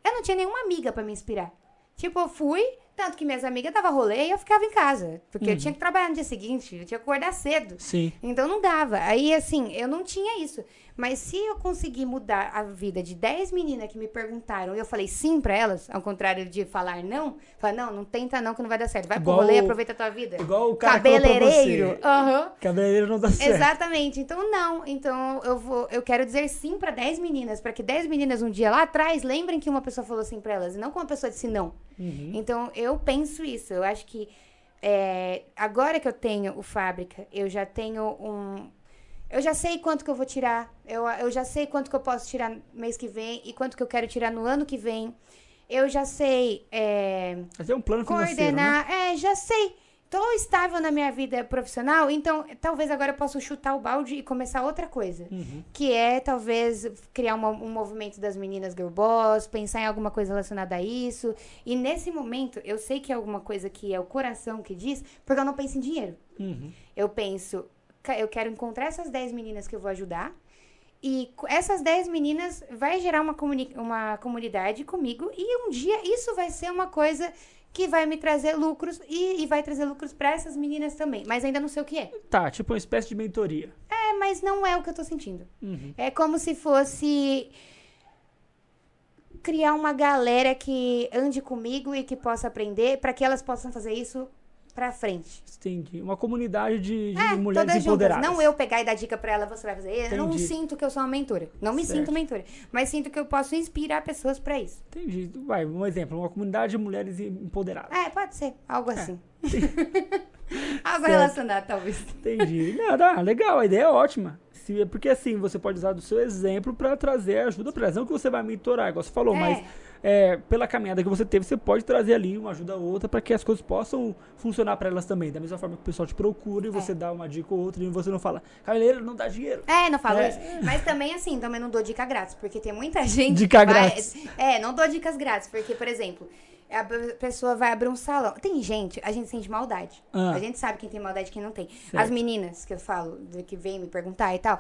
eu não tinha nenhuma amiga para me inspirar. Tipo, eu fui, tanto que minhas amigas davam rolê e eu ficava em casa. Porque eu tinha que trabalhar no dia seguinte, eu tinha que acordar cedo. Sim. Então não dava. Aí, assim, eu não tinha isso. Mas se eu conseguir mudar a vida de 10 meninas que me perguntaram e eu falei sim pra elas, ao contrário de falar não, falar, não, não tenta não que não vai dar certo. Vai Igual pro rolê, aproveita a tua vida. Igual o cara Cabeleireiro. Aham. Cabeleireiro não dá certo. Exatamente. Então, não. Então, eu vou, eu quero dizer sim pra 10 meninas, pra que 10 meninas um dia lá atrás lembrem que uma pessoa falou sim pra elas, e não que uma pessoa disse não. Uhum. Então, eu penso isso. Eu acho que é, agora que eu tenho o fábrica, eu já tenho um. Eu já sei quanto que eu vou tirar. Eu, eu já sei quanto que eu posso tirar mês que vem e quanto que eu quero tirar no ano que vem. Eu já sei. é, Mas é um plano né? coordenar. É, já sei. Tô estável na minha vida profissional, então talvez agora eu possa chutar o balde e começar outra coisa. Uhum. Que é talvez criar uma- um movimento das meninas girl boss, pensar em alguma coisa relacionada a isso. E nesse momento, eu sei que é alguma coisa que é o coração que diz, porque eu não penso em dinheiro. Uhum. Eu penso, eu quero encontrar essas 10 meninas que eu vou ajudar. E essas 10 meninas vai gerar uma, comuni- uma comunidade comigo. E um dia isso vai ser uma coisa que vai me trazer lucros e, e vai trazer lucros para essas meninas também. Mas ainda não sei o que é. Tá, tipo uma espécie de mentoria. É, mas não é o que eu tô sentindo. Uhum. É como se fosse criar uma galera que ande comigo e que possa aprender para que elas possam fazer isso pra frente. Entendi. Uma comunidade de, de É, mulheres todas juntas. empoderadas. Não eu pegar e dar dica pra ela, você vai fazer. Eu não Entendi. sinto que eu sou uma mentora. Não me Certo. sinto mentora. Mas sinto que eu posso inspirar pessoas pra isso. Entendi. Vai, um exemplo. Uma comunidade de mulheres empoderadas. É, pode ser. Algo assim. Algo Certo. relacionado, talvez. Entendi. Não, tá, legal, a ideia é ótima. Se- é Porque assim, você pode usar do seu exemplo pra trazer ajuda pra elas. Não que você vai mentorar, igual você falou, É. mas é, pela caminhada que você teve, você pode trazer ali uma ajuda ou outra pra que as coisas possam funcionar pra elas também. Da mesma forma que o pessoal te procura e você dá uma dica ou outra e você não fala, cabeleireiro não dá dinheiro. É, não falo É. isso. Mas também, assim, também não dou dica grátis, porque tem muita gente. Dica vai- grátis. É, não dou dicas grátis, porque, por exemplo, a pessoa vai abrir um salão. Tem gente, a gente sente maldade. Ah. A gente sabe quem tem maldade e quem não tem. Certo. As meninas que eu falo, que vêm me perguntar e tal.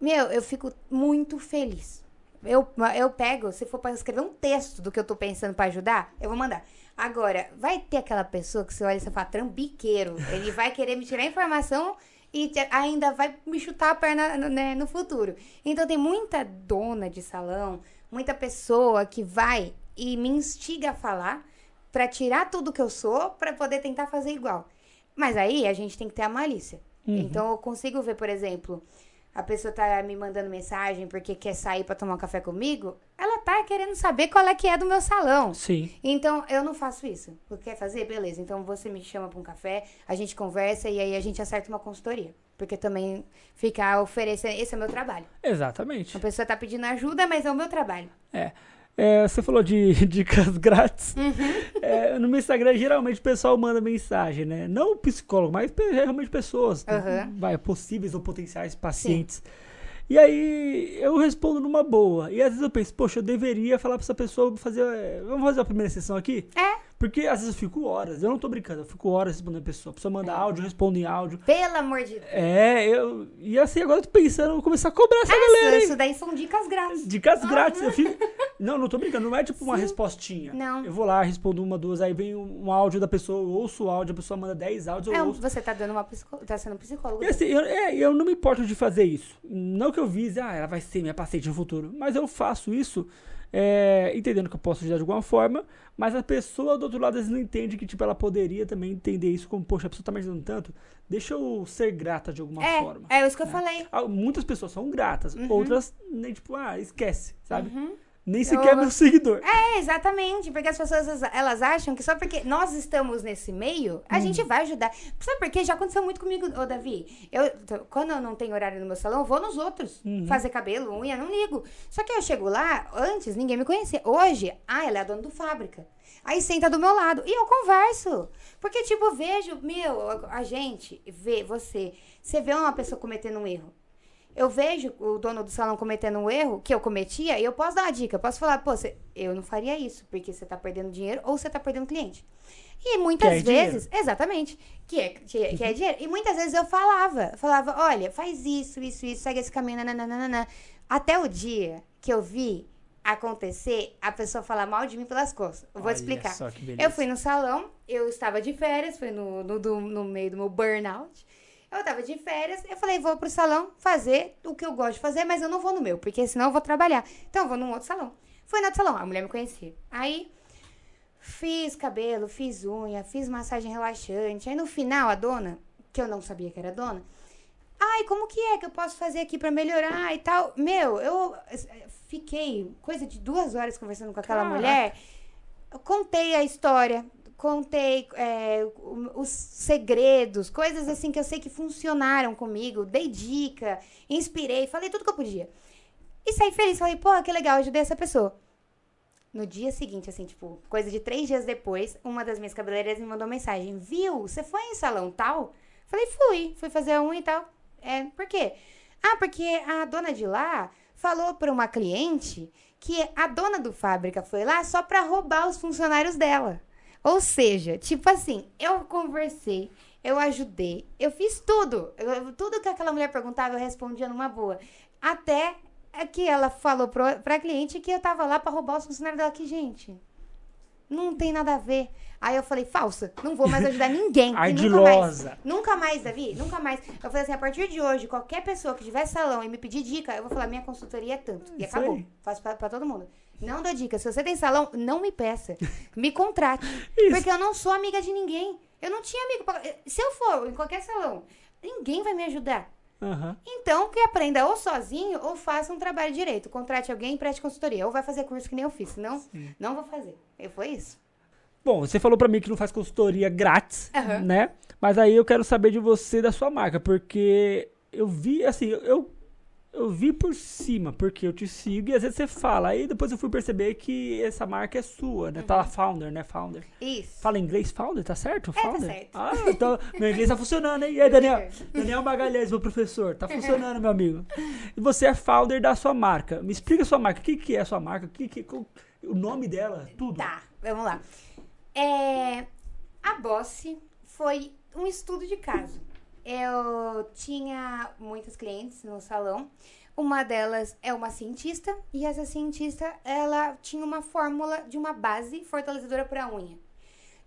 Meu, eu fico muito feliz. Eu, eu pego, se for pra escrever um texto do que eu tô pensando pra ajudar, eu vou mandar. Agora, vai ter aquela pessoa que você olha e você fala, trambiqueiro. Ele vai querer me tirar informação e ainda vai me chutar a perna né, no futuro. Então tem muita dona de salão, muita pessoa que vai e me instiga a falar pra tirar tudo que eu sou pra poder tentar fazer igual. Mas aí a gente tem que ter a malícia. Então eu consigo ver, por exemplo, a pessoa tá me mandando mensagem porque quer sair pra tomar um café comigo, ela tá querendo saber qual é que é do meu salão. Sim. Então, eu não faço isso. Você quer fazer? Beleza. Então, você me chama pra um café, a gente conversa e aí a gente acerta uma consultoria. Porque também ficar oferecendo... Esse é o meu trabalho. Exatamente. A pessoa tá pedindo ajuda, mas é o meu trabalho. É. É, você falou de dicas grátis. Uhum. É, no meu Instagram, geralmente o pessoal manda mensagem, né? Não psicólogo, mas realmente pessoas. Aham. Vai, possíveis ou potenciais pacientes. E aí eu respondo numa boa. E às vezes eu penso, poxa, eu deveria falar pra essa pessoa fazer. é, Vamos fazer a primeira sessão aqui? É. Porque às vezes eu fico horas, eu não tô brincando, eu fico horas respondendo a pessoa. A pessoa manda áudio, eu respondo em áudio. Pelo amor de Deus. É, eu. E assim, agora eu tô pensando, eu vou começar a cobrar essa Essa- galera, hein? isso daí são dicas grátis. Dicas grátis, eu fico. Não, não tô brincando, não é tipo uma respostinha. Não. Eu vou lá, respondo uma, duas, aí vem um, áudio da pessoa, eu ouço o áudio, a pessoa manda 10 áudios, É, ouço. você tá dando uma psicó... tá sendo psicólogo. Assim, eu, é, eu não me importo de fazer isso. Não que eu vise, ah, ela vai ser minha paciente no futuro. Mas eu faço isso é, entendendo que eu posso ajudar de alguma forma, mas a pessoa do outro lado às vezes não entende que tipo, ela poderia também entender isso como, poxa, a pessoa tá me ajudando tanto, deixa eu ser grata de alguma É, forma. é isso que eu né? falei. Ah, Muitas pessoas são gratas, outras nem tipo, ah, esquece, sabe? Uhum. Nem sequer Eu- meu seguidor. É, exatamente, porque as pessoas elas acham que só porque nós estamos nesse meio, a gente vai ajudar. Sabe por quê? Já aconteceu muito comigo, ô Davi. Eu, quando eu não tenho horário no meu salão, eu vou nos outros fazer cabelo, unha, não ligo. Só que eu chego lá, antes ninguém me conhecia. Hoje, ah, ela é a dona do fábrica. Aí senta do meu lado e eu converso. Porque, tipo, vejo, meu, a a gente vê você, você vê uma pessoa cometendo um erro. Eu vejo o dono do salão cometendo um erro que eu cometia e eu posso dar uma dica. Posso falar, pô, você- eu não faria isso, porque você tá perdendo dinheiro ou você tá perdendo cliente. E muitas é vezes, exatamente, que é, que, é, é dinheiro. E muitas vezes eu falava, falava, olha, faz isso, isso, isso, segue esse caminho, nananana. Até o dia que eu vi acontecer a pessoa falar mal de mim pelas costas. Eu vou Olha explicar. Eu fui no salão, eu estava de férias, foi no, no, do- no meio do meu burnout. Eu tava de férias, eu falei, vou pro salão fazer o que eu gosto de fazer, mas eu não vou no meu, porque senão eu vou trabalhar. Então eu vou num outro salão. Fui no outro salão, a mulher me conhecia. Aí fiz cabelo, fiz unha, fiz massagem relaxante. Aí no final, a dona, que eu não sabia que era dona, ai, como que é que eu posso fazer aqui pra melhorar e tal? Meu, eu fiquei coisa de duas horas conversando com aquela Caraca. mulher. Eu contei a história, contei é, os segredos, coisas assim que eu sei que funcionaram comigo, dei dica, inspirei, falei tudo que eu podia. E saí feliz, falei, pô, que legal, ajudei essa pessoa. No dia seguinte, assim, tipo, coisa de três dias depois, uma das minhas cabeleireiras me mandou mensagem, viu, você foi em salão tal? Falei, fui, fui fazer unha e tal. É, por quê? Ah, porque a dona de lá falou para uma cliente que a dona do fábrica foi lá só para roubar os funcionários dela. Ou seja, tipo assim, eu conversei, eu ajudei, eu fiz tudo. Eu- tudo que aquela mulher perguntava, eu respondia numa boa. Até que ela falou pro, pra cliente que eu tava lá pra roubar os funcionários dela. Que, gente, não tem nada a ver. Aí eu falei, falsa, não vou mais ajudar ninguém. e nunca Ardilosa. mais. Nunca mais, Davi, nunca mais. Eu falei assim, a partir de hoje, qualquer pessoa que tiver salão e me pedir dica, eu vou falar, minha consultoria é tanto. E Isso acabou. Faço pra, pra todo mundo. Não dou dica. Se você tem salão, não me peça. Me contrate. Porque eu não sou amiga de ninguém. Eu não tinha amigo. pra- Se eu for em qualquer salão, ninguém vai me ajudar. Aham. Então, que aprenda ou sozinho ou faça um trabalho direito. Contrate alguém e preste consultoria. Ou vai fazer curso que nem eu fiz. Senão, não vou fazer. E foi isso. Bom, você falou pra mim que não faz consultoria grátis, Aham. né? Mas aí eu quero saber de você, da sua marca, porque eu vi, assim, eu, eu vi por cima, porque eu te sigo e às vezes você fala. Aí depois eu fui perceber que essa marca é sua, né? Tá lá, founder, né? Founder. Isso. Fala inglês, founder, tá certo? tá Founder? certo. Ah, então meu inglês tá funcionando, hein? E aí, Daniel? Daniel Magalhães, meu professor, tá funcionando, meu amigo. E você é founder da sua marca. Me explica a sua marca. O que, que é a sua marca? O, que, que, o nome dela? Tudo. Tá, vamos lá. É, a Bosse foi um estudo de caso. Eu tinha muitas clientes no salão. Uma delas é uma cientista e essa cientista, ela tinha uma fórmula de uma base fortalecedora para unha.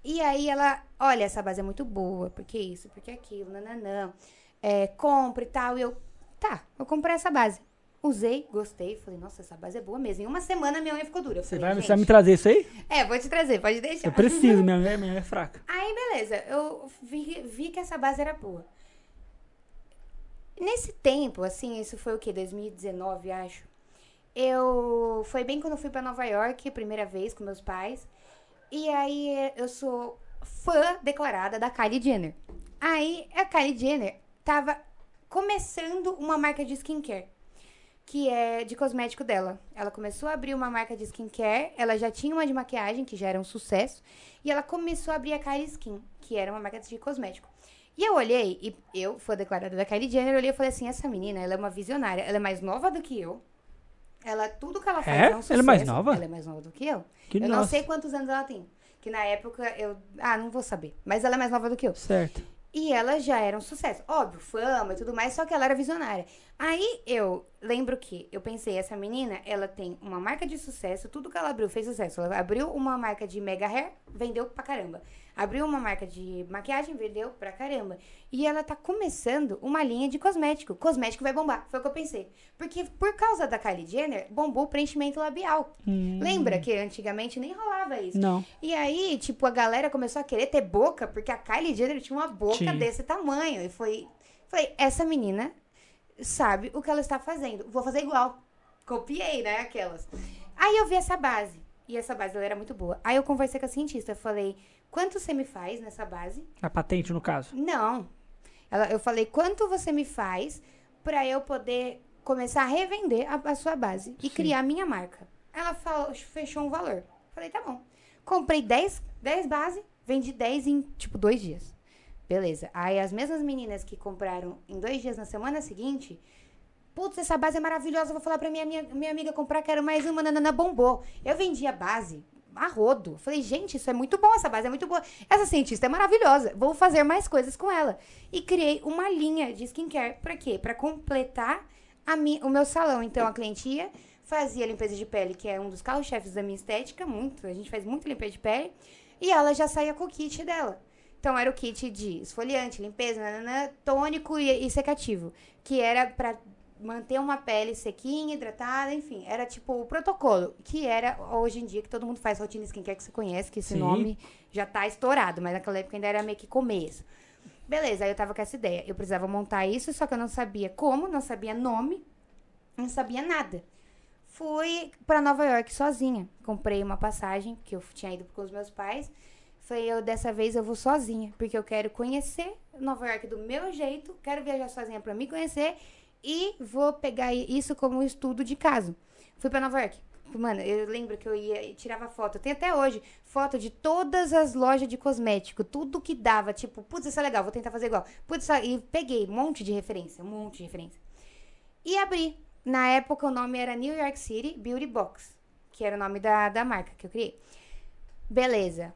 E aí ela, olha, essa base é muito boa, porque isso, porque aquilo, nananã. É, compre e tal. E eu, tá, eu comprei essa base. Usei, gostei, falei, nossa, essa base é boa mesmo. Em uma semana minha unha ficou dura. Falei, vai, você vai me "Gente, trazer isso aí? É, vou te trazer, pode deixar. Eu preciso, minha unha, minha unha é fraca. Aí, beleza, eu vi, vi que essa base era boa. Nesse tempo, assim, isso foi o quê? 2019, acho. Eu. Foi bem quando eu fui pra Nova York, primeira vez com meus pais. E aí eu sou fã declarada da Kylie Jenner. Aí a Kylie Jenner tava começando uma marca de skincare. Que é de cosmético dela. Ela começou a abrir uma marca de skincare. Ela já tinha uma de maquiagem, que já era um sucesso. E ela começou a abrir a Kylie Skin, que era uma marca de cosmético. E eu olhei, e eu, fui declarada da Kylie Jenner, eu olhei e falei assim, essa menina, ela é uma visionária. Ela é mais nova do que eu. Ela, tudo que ela faz É? é, um Ela é sucesso. mais nova? Ela é mais nova do que eu. Que eu nossa. não sei quantos anos ela tem. Que na época eu... Ah, não vou saber. Mas ela é mais nova do que eu. Certo. E ela já era um sucesso. Óbvio, fama e tudo mais, só que ela era visionária. Aí eu lembro que eu pensei, essa menina, ela tem uma marca de sucesso, tudo que ela abriu fez sucesso. Ela abriu uma marca de mega hair, vendeu pra caramba. Abriu uma marca de maquiagem, vendeu pra caramba. E ela tá começando uma linha de cosmético. Cosmético vai bombar, foi o que eu pensei. Porque por causa da Kylie Jenner, bombou o preenchimento labial. Lembra que antigamente nem rolava isso? Não. E aí, tipo, a galera começou a querer ter boca, porque a Kylie Jenner tinha uma boca Tinha. desse tamanho. E foi. Falei, essa menina sabe o que ela está fazendo. Vou fazer igual. Copiei, né? Aquelas. Aí eu vi essa base. E essa base ela era muito boa. Aí eu conversei com a cientista. Eu falei, quanto você me faz nessa base? A patente, no caso. Não. Ela, eu falei, quanto você me faz pra eu poder começar a revender a, a sua base e Sim. criar a minha marca? Ela falou, fechou um valor. Falei, tá bom. Comprei 10, 10 bases, vendi 10 em, tipo, dois dias. Beleza. Aí as mesmas meninas que compraram em dois dias na semana seguinte, putz, essa base é maravilhosa, vou falar pra minha, minha, minha amiga comprar, quero mais uma, nanana, bombou. Eu vendi a base a rodo. Falei, gente, isso é muito bom, essa base é muito boa. Essa cientista é maravilhosa, vou fazer mais coisas com ela. E criei uma linha de skincare, pra quê? Pra completar a mi, o meu salão. Então, a cliente ia, fazia limpeza de pele, que é um dos carros-chefes da minha estética, muito, a gente faz muito limpeza de pele, e ela já saía com o kit dela. Então, era o kit de esfoliante, limpeza, nananã, tônico e, e secativo, que era pra manter uma pele sequinha, hidratada, enfim, era tipo o protocolo, que era hoje em dia que todo mundo faz rotina skincare que você conhece, que esse Sim. nome já tá estourado, mas naquela época ainda era meio que começo. Beleza, aí eu tava com essa ideia. Eu precisava montar isso, só que eu não sabia como, não sabia nome, não sabia nada. Fui pra Nova York sozinha. Comprei uma passagem, que eu tinha ido com os meus pais. Falei, eu dessa vez eu vou sozinha, porque eu quero conhecer Nova York do meu jeito, quero viajar sozinha pra me conhecer e vou pegar isso como estudo de caso. Fui pra Nova York. Mano, eu lembro que eu ia e tirava foto. Tem até hoje foto de todas as lojas de cosmético, tudo que dava. Tipo, putz, isso é legal, vou tentar fazer igual. Putz, isso- e peguei um monte de referência, um monte de referência. E abri. Na época o nome era New York City Beauty Box, que era o nome da, da marca que eu criei. Beleza.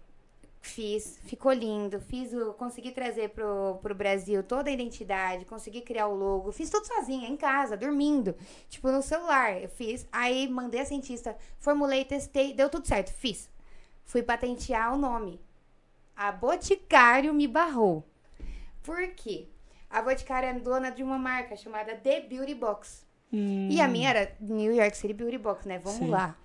Fiz, ficou lindo. Fiz o, consegui trazer pro, pro Brasil toda a identidade, consegui criar o logo. Fiz tudo sozinha, em casa, dormindo. Tipo, no celular. Eu fiz. Aí mandei a cientista, formulei, testei, deu tudo certo. Fiz. Fui patentear o nome. A Boticário me barrou. Por quê? A Boticário é dona de uma marca chamada The Beauty Box. E a minha era New York City Beauty Box, né? Vamos Sim. lá.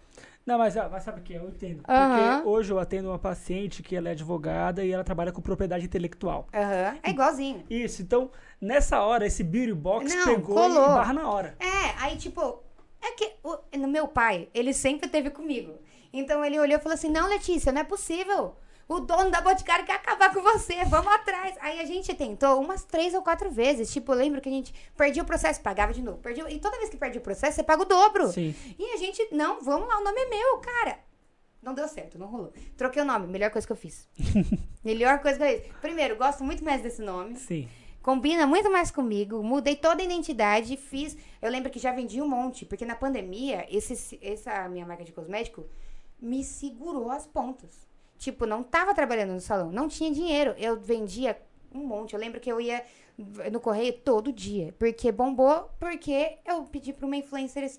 Não, mas, mas sabe o que? Eu entendo. Aham. Porque hoje eu atendo uma paciente que ela é advogada e ela trabalha com propriedade intelectual. Aham. É igualzinho. Isso, então, nessa hora, esse beauty box Não, pegou colou. e barra na hora. É, aí tipo, é que o, no meu pai, ele sempre teve comigo. Então ele olhou e falou assim: Não, Letícia, não é possível. O dono da Boticário quer acabar com você, vamos atrás. Aí a gente tentou umas três ou quatro vezes. Tipo, eu lembro que a gente perdia o processo, pagava de novo. Perdia, e toda vez que perdia o processo, você paga o dobro. Sim. E a gente, não, vamos lá, o nome é meu, cara. Não deu certo, não rolou. Troquei o nome, melhor coisa que eu fiz. melhor coisa que eu fiz. Primeiro, gosto muito mais desse nome. Sim. Combina muito mais comigo, mudei toda a identidade, fiz. Eu lembro que já vendi um monte, porque na pandemia, esse, essa minha marca de cosmético me segurou as pontas. Tipo, não tava trabalhando no salão, não tinha dinheiro. Eu vendia um monte. Eu lembro que eu ia no correio todo dia, porque bombou, porque eu pedi pra uma influencer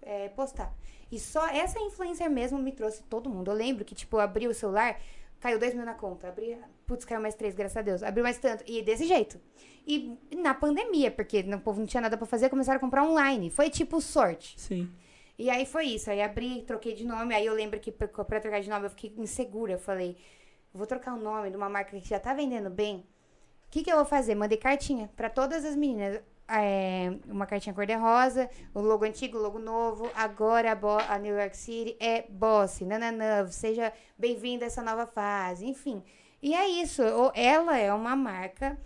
é, postar. E só essa influencer mesmo me trouxe todo mundo. Eu lembro que, tipo, abri o celular, caiu dois mil na conta. Abri, putz, caiu mais três, graças a Deus. Abriu mais tanto. E desse jeito. E na pandemia, porque o povo não tinha nada pra fazer, começaram a comprar online. Foi tipo sorte. Sim. E aí foi isso. Aí abri, troquei de nome. Aí eu lembro que pra, pra trocar de nome eu fiquei insegura. Eu falei, vou trocar o nome de uma marca que já tá vendendo bem. O que, que eu vou fazer? Mandei cartinha pra todas as meninas. É, uma cartinha cor-de-rosa, o logo antigo, o logo novo. Agora a, a New York City é Boss, nananã, seja bem-vinda a essa nova fase, enfim. E é isso. Ela é uma marca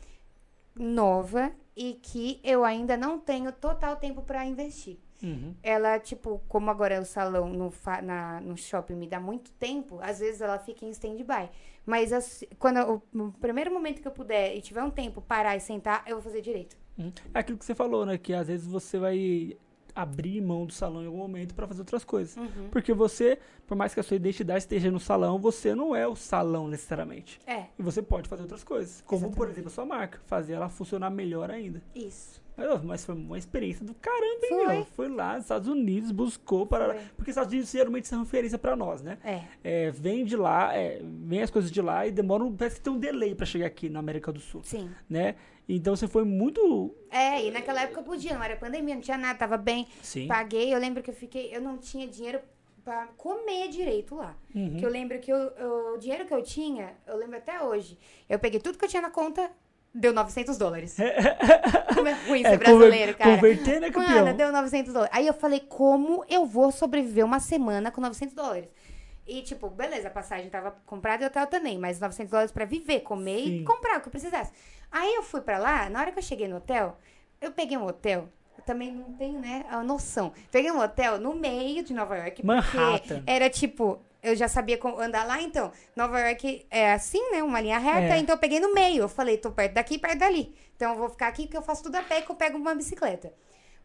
nova e que eu ainda não tenho total tempo pra investir. Uhum. Ela, tipo, como agora o salão no, na, no shopping me dá muito tempo, às vezes ela fica em stand-by. Mas assim, quando eu- no primeiro momento que eu puder e tiver um tempo, parar e sentar, eu vou fazer direito. Uhum. É aquilo que você falou, né? Que às vezes você vai abrir mão do salão em algum momento pra fazer outras coisas. Uhum. Porque você, por mais que a sua identidade esteja no salão, você não é o salão necessariamente. É, E você pode fazer outras coisas. Como, por Exatamente. exemplo, a sua marca. Fazer ela funcionar melhor ainda. isso. Mas, foi uma experiência do caramba, hein, Foi. meu? Foi lá nos Estados Unidos, buscou para. Foi. Porque os Estados Unidos geralmente são referência pra nós, né? É. É, vem de lá, é, vem as coisas de lá e demora um. Parece que tem um delay pra chegar aqui na América do Sul, Sim. né? Então você foi muito. É, e naquela época eu podia, não era pandemia, não tinha nada, tava bem. Sim. Paguei, eu lembro que eu fiquei, eu não tinha dinheiro pra comer direito lá. Que eu lembro que eu- eu- o dinheiro que eu tinha, eu lembro até hoje. Eu peguei tudo que eu tinha na conta deu 900 dólares. Como é ruim ser É, brasileiro, cara. converter, né, campeão? Mano, deu 900 dólares. Aí eu falei, como eu vou sobreviver uma semana com 900 dólares? E, tipo, beleza, a passagem tava comprada e o hotel também, mas 900 dólares pra viver, comer Sim. e comprar o que eu precisasse. Aí eu fui pra lá, na hora que eu cheguei no hotel, eu peguei um hotel, eu também não tenho, né, a noção. Peguei um hotel no meio de Nova York, porque Manhattan. era tipo, eu já sabia como andar lá, então, Nova York é assim, né, uma linha reta, É. então eu peguei no meio. Eu falei, tô perto daqui, perto dali. Então eu vou ficar aqui porque eu faço tudo a pé que eu pego uma bicicleta.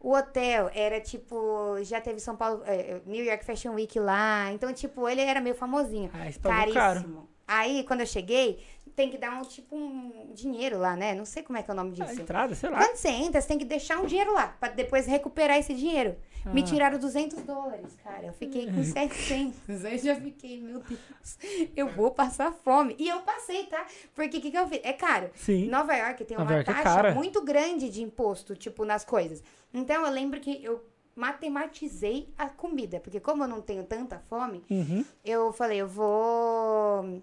O hotel era tipo, já teve São Paulo, é, New York Fashion Week lá, então tipo, ele era meio famosinho. Ah, pagou caro. Caríssimo. Aí, quando eu cheguei, tem que dar um tipo um dinheiro lá, né? Não sei como é que é o nome A disso. entrada, sei lá. Quando você entra, você tem que deixar um dinheiro lá, pra depois recuperar esse dinheiro. Me Ah. tiraram 200 dólares, cara. Eu fiquei com 700. Aí já fiquei, meu Deus, eu vou passar fome. E eu passei, tá? Porque o que, que eu fiz? É caro. Sim. Nova York tem Nova uma York é taxa cara. muito grande de imposto, tipo, nas coisas. Então, eu lembro que eu matematizei a comida. Porque como eu não tenho tanta fome, Uhum. eu falei, eu vou.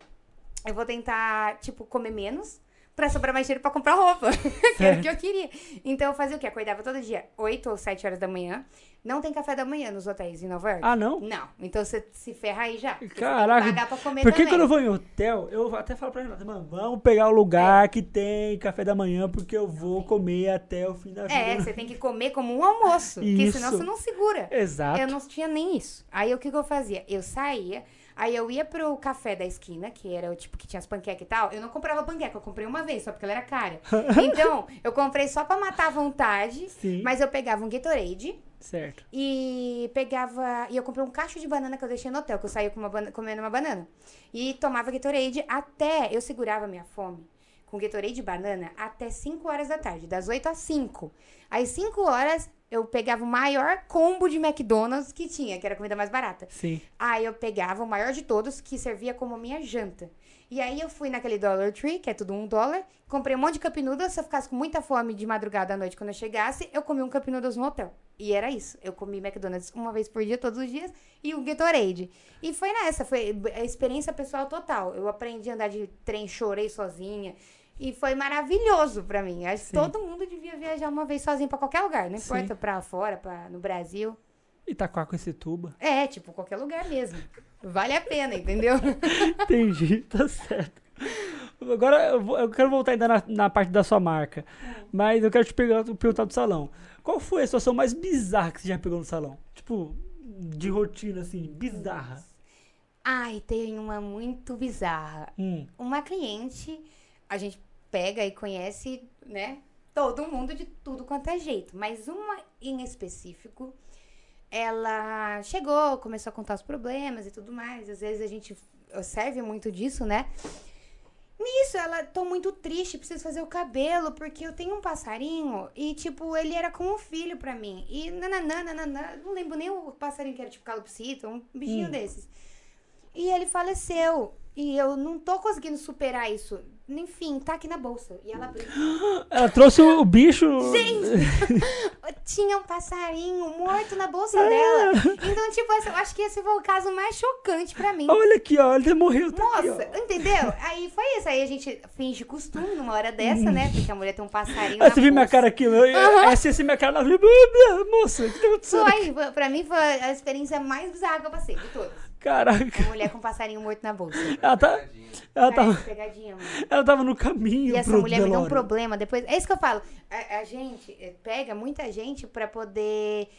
Eu vou tentar, tipo, comer menos pra sobrar mais dinheiro pra comprar roupa. que era o que eu queria. Então eu fazia o quê? Acordava todo dia, 8 ou 7 horas da manhã. Não tem café da manhã nos hotéis em Nova York. Ah, não? Não. Então você se ferra aí já. que Caraca. Pagar pra comer Porque também. quando eu vou em hotel, eu até falo pra Renata, mano, vamos pegar o lugar que tem café da manhã, porque eu vou comer até o fim da vida. É, você tem que comer como um almoço. Porque senão você não segura. Exato. Eu não tinha nem isso. Aí o que, que eu fazia? Eu saía, aí eu ia pro café da esquina, que era o tipo que tinha as panquecas e tal. Eu não comprava panqueca, eu comprei uma vez, só porque ela era cara. Então, eu comprei só pra matar a vontade, Sim. mas eu pegava um Gatorade Certo. e pegava. E eu comprei um cacho de banana que eu deixei no hotel, que eu saía com uma comendo uma banana. E tomava Gatorade até. Eu segurava minha fome com Gatorade de banana até 5 horas da tarde, das 8 às 5. Às 5 horas, eu pegava o maior combo de McDonald's que tinha, que era a comida mais barata. Sim. Aí eu pegava o maior de todos, que servia como minha janta. E aí eu fui naquele Dollar Tree, que é tudo um dólar, comprei um monte de Cup Noodles, se eu ficasse com muita fome de madrugada à noite quando eu chegasse, eu comi um Cup Noodles no hotel. E era isso. Eu comi McDonald's uma vez por dia, todos os dias, e o Gatorade. E foi nessa, foi a experiência pessoal total. Eu aprendi a andar de trem, chorei sozinha. E foi maravilhoso pra mim. Acho que todo mundo devia viajar uma vez sozinho pra qualquer lugar. Não importa pra fora, pra, no Brasil. Itaquá com esse tuba. É, tipo, qualquer lugar mesmo. Vale a pena, entendeu? Entendi, tá certo. Agora eu, vou- eu quero voltar ainda na, na parte da sua marca. Mas eu quero te perguntar, perguntar do salão. Qual foi a situação mais bizarra que você já pegou no salão? Tipo, de rotina, assim, bizarra. Ai, tem uma muito bizarra. Hum, Uma cliente, a gente pega e conhece, né? Todo mundo de tudo quanto é jeito. Mas uma em específico, ela chegou, começou a contar os problemas e tudo mais. Às vezes a gente serve muito disso, né? Nisso, ela, tô muito triste, preciso fazer o cabelo, porque eu tenho um passarinho e, tipo, ele era como um filho pra mim. E nananã, nananã, não lembro nem o passarinho que era, tipo, calopsita, um bichinho Hum. desses. E ele faleceu. E eu não tô conseguindo superar isso. Enfim, tá aqui na bolsa. E ela abriu. Ela trouxe o bicho. Tinha um passarinho morto na bolsa dela. Então, tipo, eu acho que esse foi o caso mais chocante pra mim. Olha aqui, ó. Ele morreu. Tá aqui, Moça, ó. entendeu? Aí foi isso. Aí a gente finge costume numa hora dessa, né? Porque a mulher tem um passarinho. Na você viu minha cara aqui? Eu, Essa essa é minha cara vida. Moça, o que tá acontecendo? Foi, foi- pra mim foi a experiência mais bizarra que eu passei de todas. Caraca. A mulher com um passarinho morto na bolsa. Ela, tá, ela, tava, pegadinha, ela tava no caminho E essa mulher me deu um problema depois. É isso que eu falo. A, a gente eh, pega muita gente pra poder.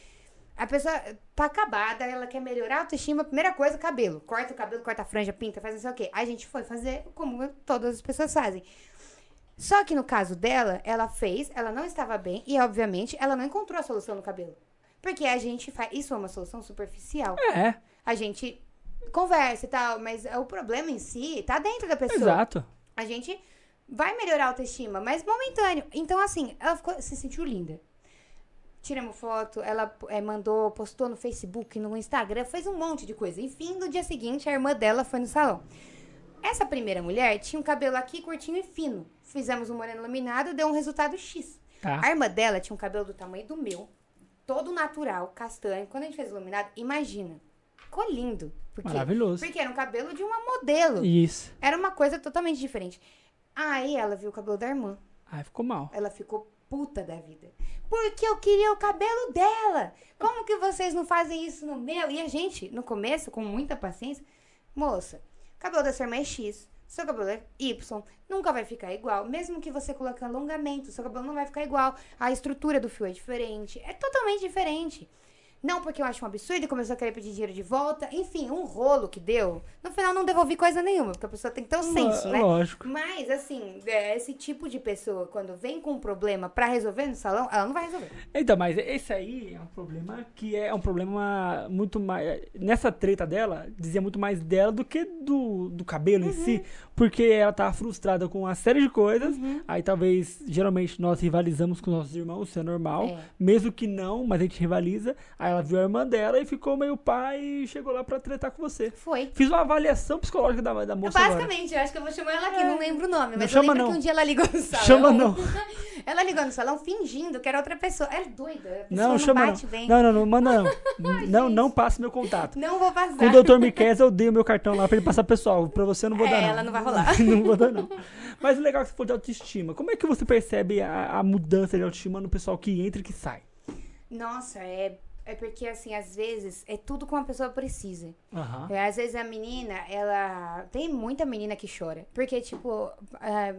A pessoa tá acabada, ela quer melhorar a autoestima. Primeira coisa, cabelo. Corta o cabelo, corta a franja, pinta, faz não sei o quê. A gente foi fazer como todas as pessoas fazem. Só que no caso dela, ela fez, ela não estava bem e, obviamente, ela não encontrou a solução no cabelo. Porque a gente faz. Isso é uma solução superficial. É, A gente conversa e tal, mas o problema em si tá dentro da pessoa exato. a gente vai melhorar a autoestima, mas momentâneo. Então, assim, ela ficou- se sentiu linda. Tiramos foto, ela eh, mandou, postou no Facebook, no Instagram, fez um monte de coisa. Enfim, no dia seguinte, a irmã dela foi no salão. Essa primeira mulher tinha um cabelo aqui curtinho e fino. Fizemos um moreno iluminado, deu um resultado X. Tá. A irmã dela tinha um cabelo do tamanho do meu, todo natural, castanho. Quando a gente fez iluminado, imagina, ficou lindo. Por quê? Maravilhoso. Porque era um cabelo de uma modelo. Isso. Era uma coisa totalmente diferente. Aí ela viu o cabelo da irmã. Ai, ficou mal. Ela ficou puta da vida. Porque eu queria o cabelo dela. Como que vocês não fazem isso no meu? E a gente, no começo, com muita paciência, moça, cabelo da sua irmã é X, seu cabelo é Y, nunca vai ficar igual. Mesmo que você coloque alongamento, seu cabelo não vai ficar igual. A estrutura do fio é diferente. É totalmente diferente. Não porque eu acho um absurdo e começou a querer pedir dinheiro de volta. Enfim, um rolo que deu. No final não devolvi coisa nenhuma, porque a pessoa tem que ter senso, né? Lógico. Mas, assim, é, esse tipo de pessoa, quando vem com um problema pra resolver no salão, ela não vai resolver. Então, mas esse aí é um problema que é um problema muito mais. Nessa treta dela, dizia muito mais dela do que do, do cabelo em si, porque ela tava frustrada com uma série de coisas. Aí talvez, geralmente, nós rivalizamos com nossos irmãos, isso é normal. É. Mesmo que não, mas a gente rivaliza. Aí ela viu a irmã dela e ficou meio pai e chegou lá pra tretar com você. Foi. Fiz uma avaliação psicológica da, da moça agora. Basicamente, eu acho que eu vou chamar ela aqui, não lembro o nome, mas chama, eu lembro não. que um dia ela ligou no salão. Chama não. ela ligou no salão fingindo que era outra pessoa. Ela é doida. A pessoa Não, não, chama bate não. bem. Não, não, não, manda não. não, não passe meu contato. Não vou passar. Com o Dr. Miquel, eu dei o meu cartão lá pra ele passar pessoal. Pra você eu não vou É, dar, não. ela não vai rolar. não vou dar, não. Mas o legal é que você falou de autoestima. Como é que você percebe a, a mudança de autoestima no pessoal que entra e que sai? Nossa, é, é porque, assim, às vezes, é tudo que uma pessoa precisa. Aham. É, Às vezes a menina, ela. Tem muita menina que chora. Porque, tipo, é,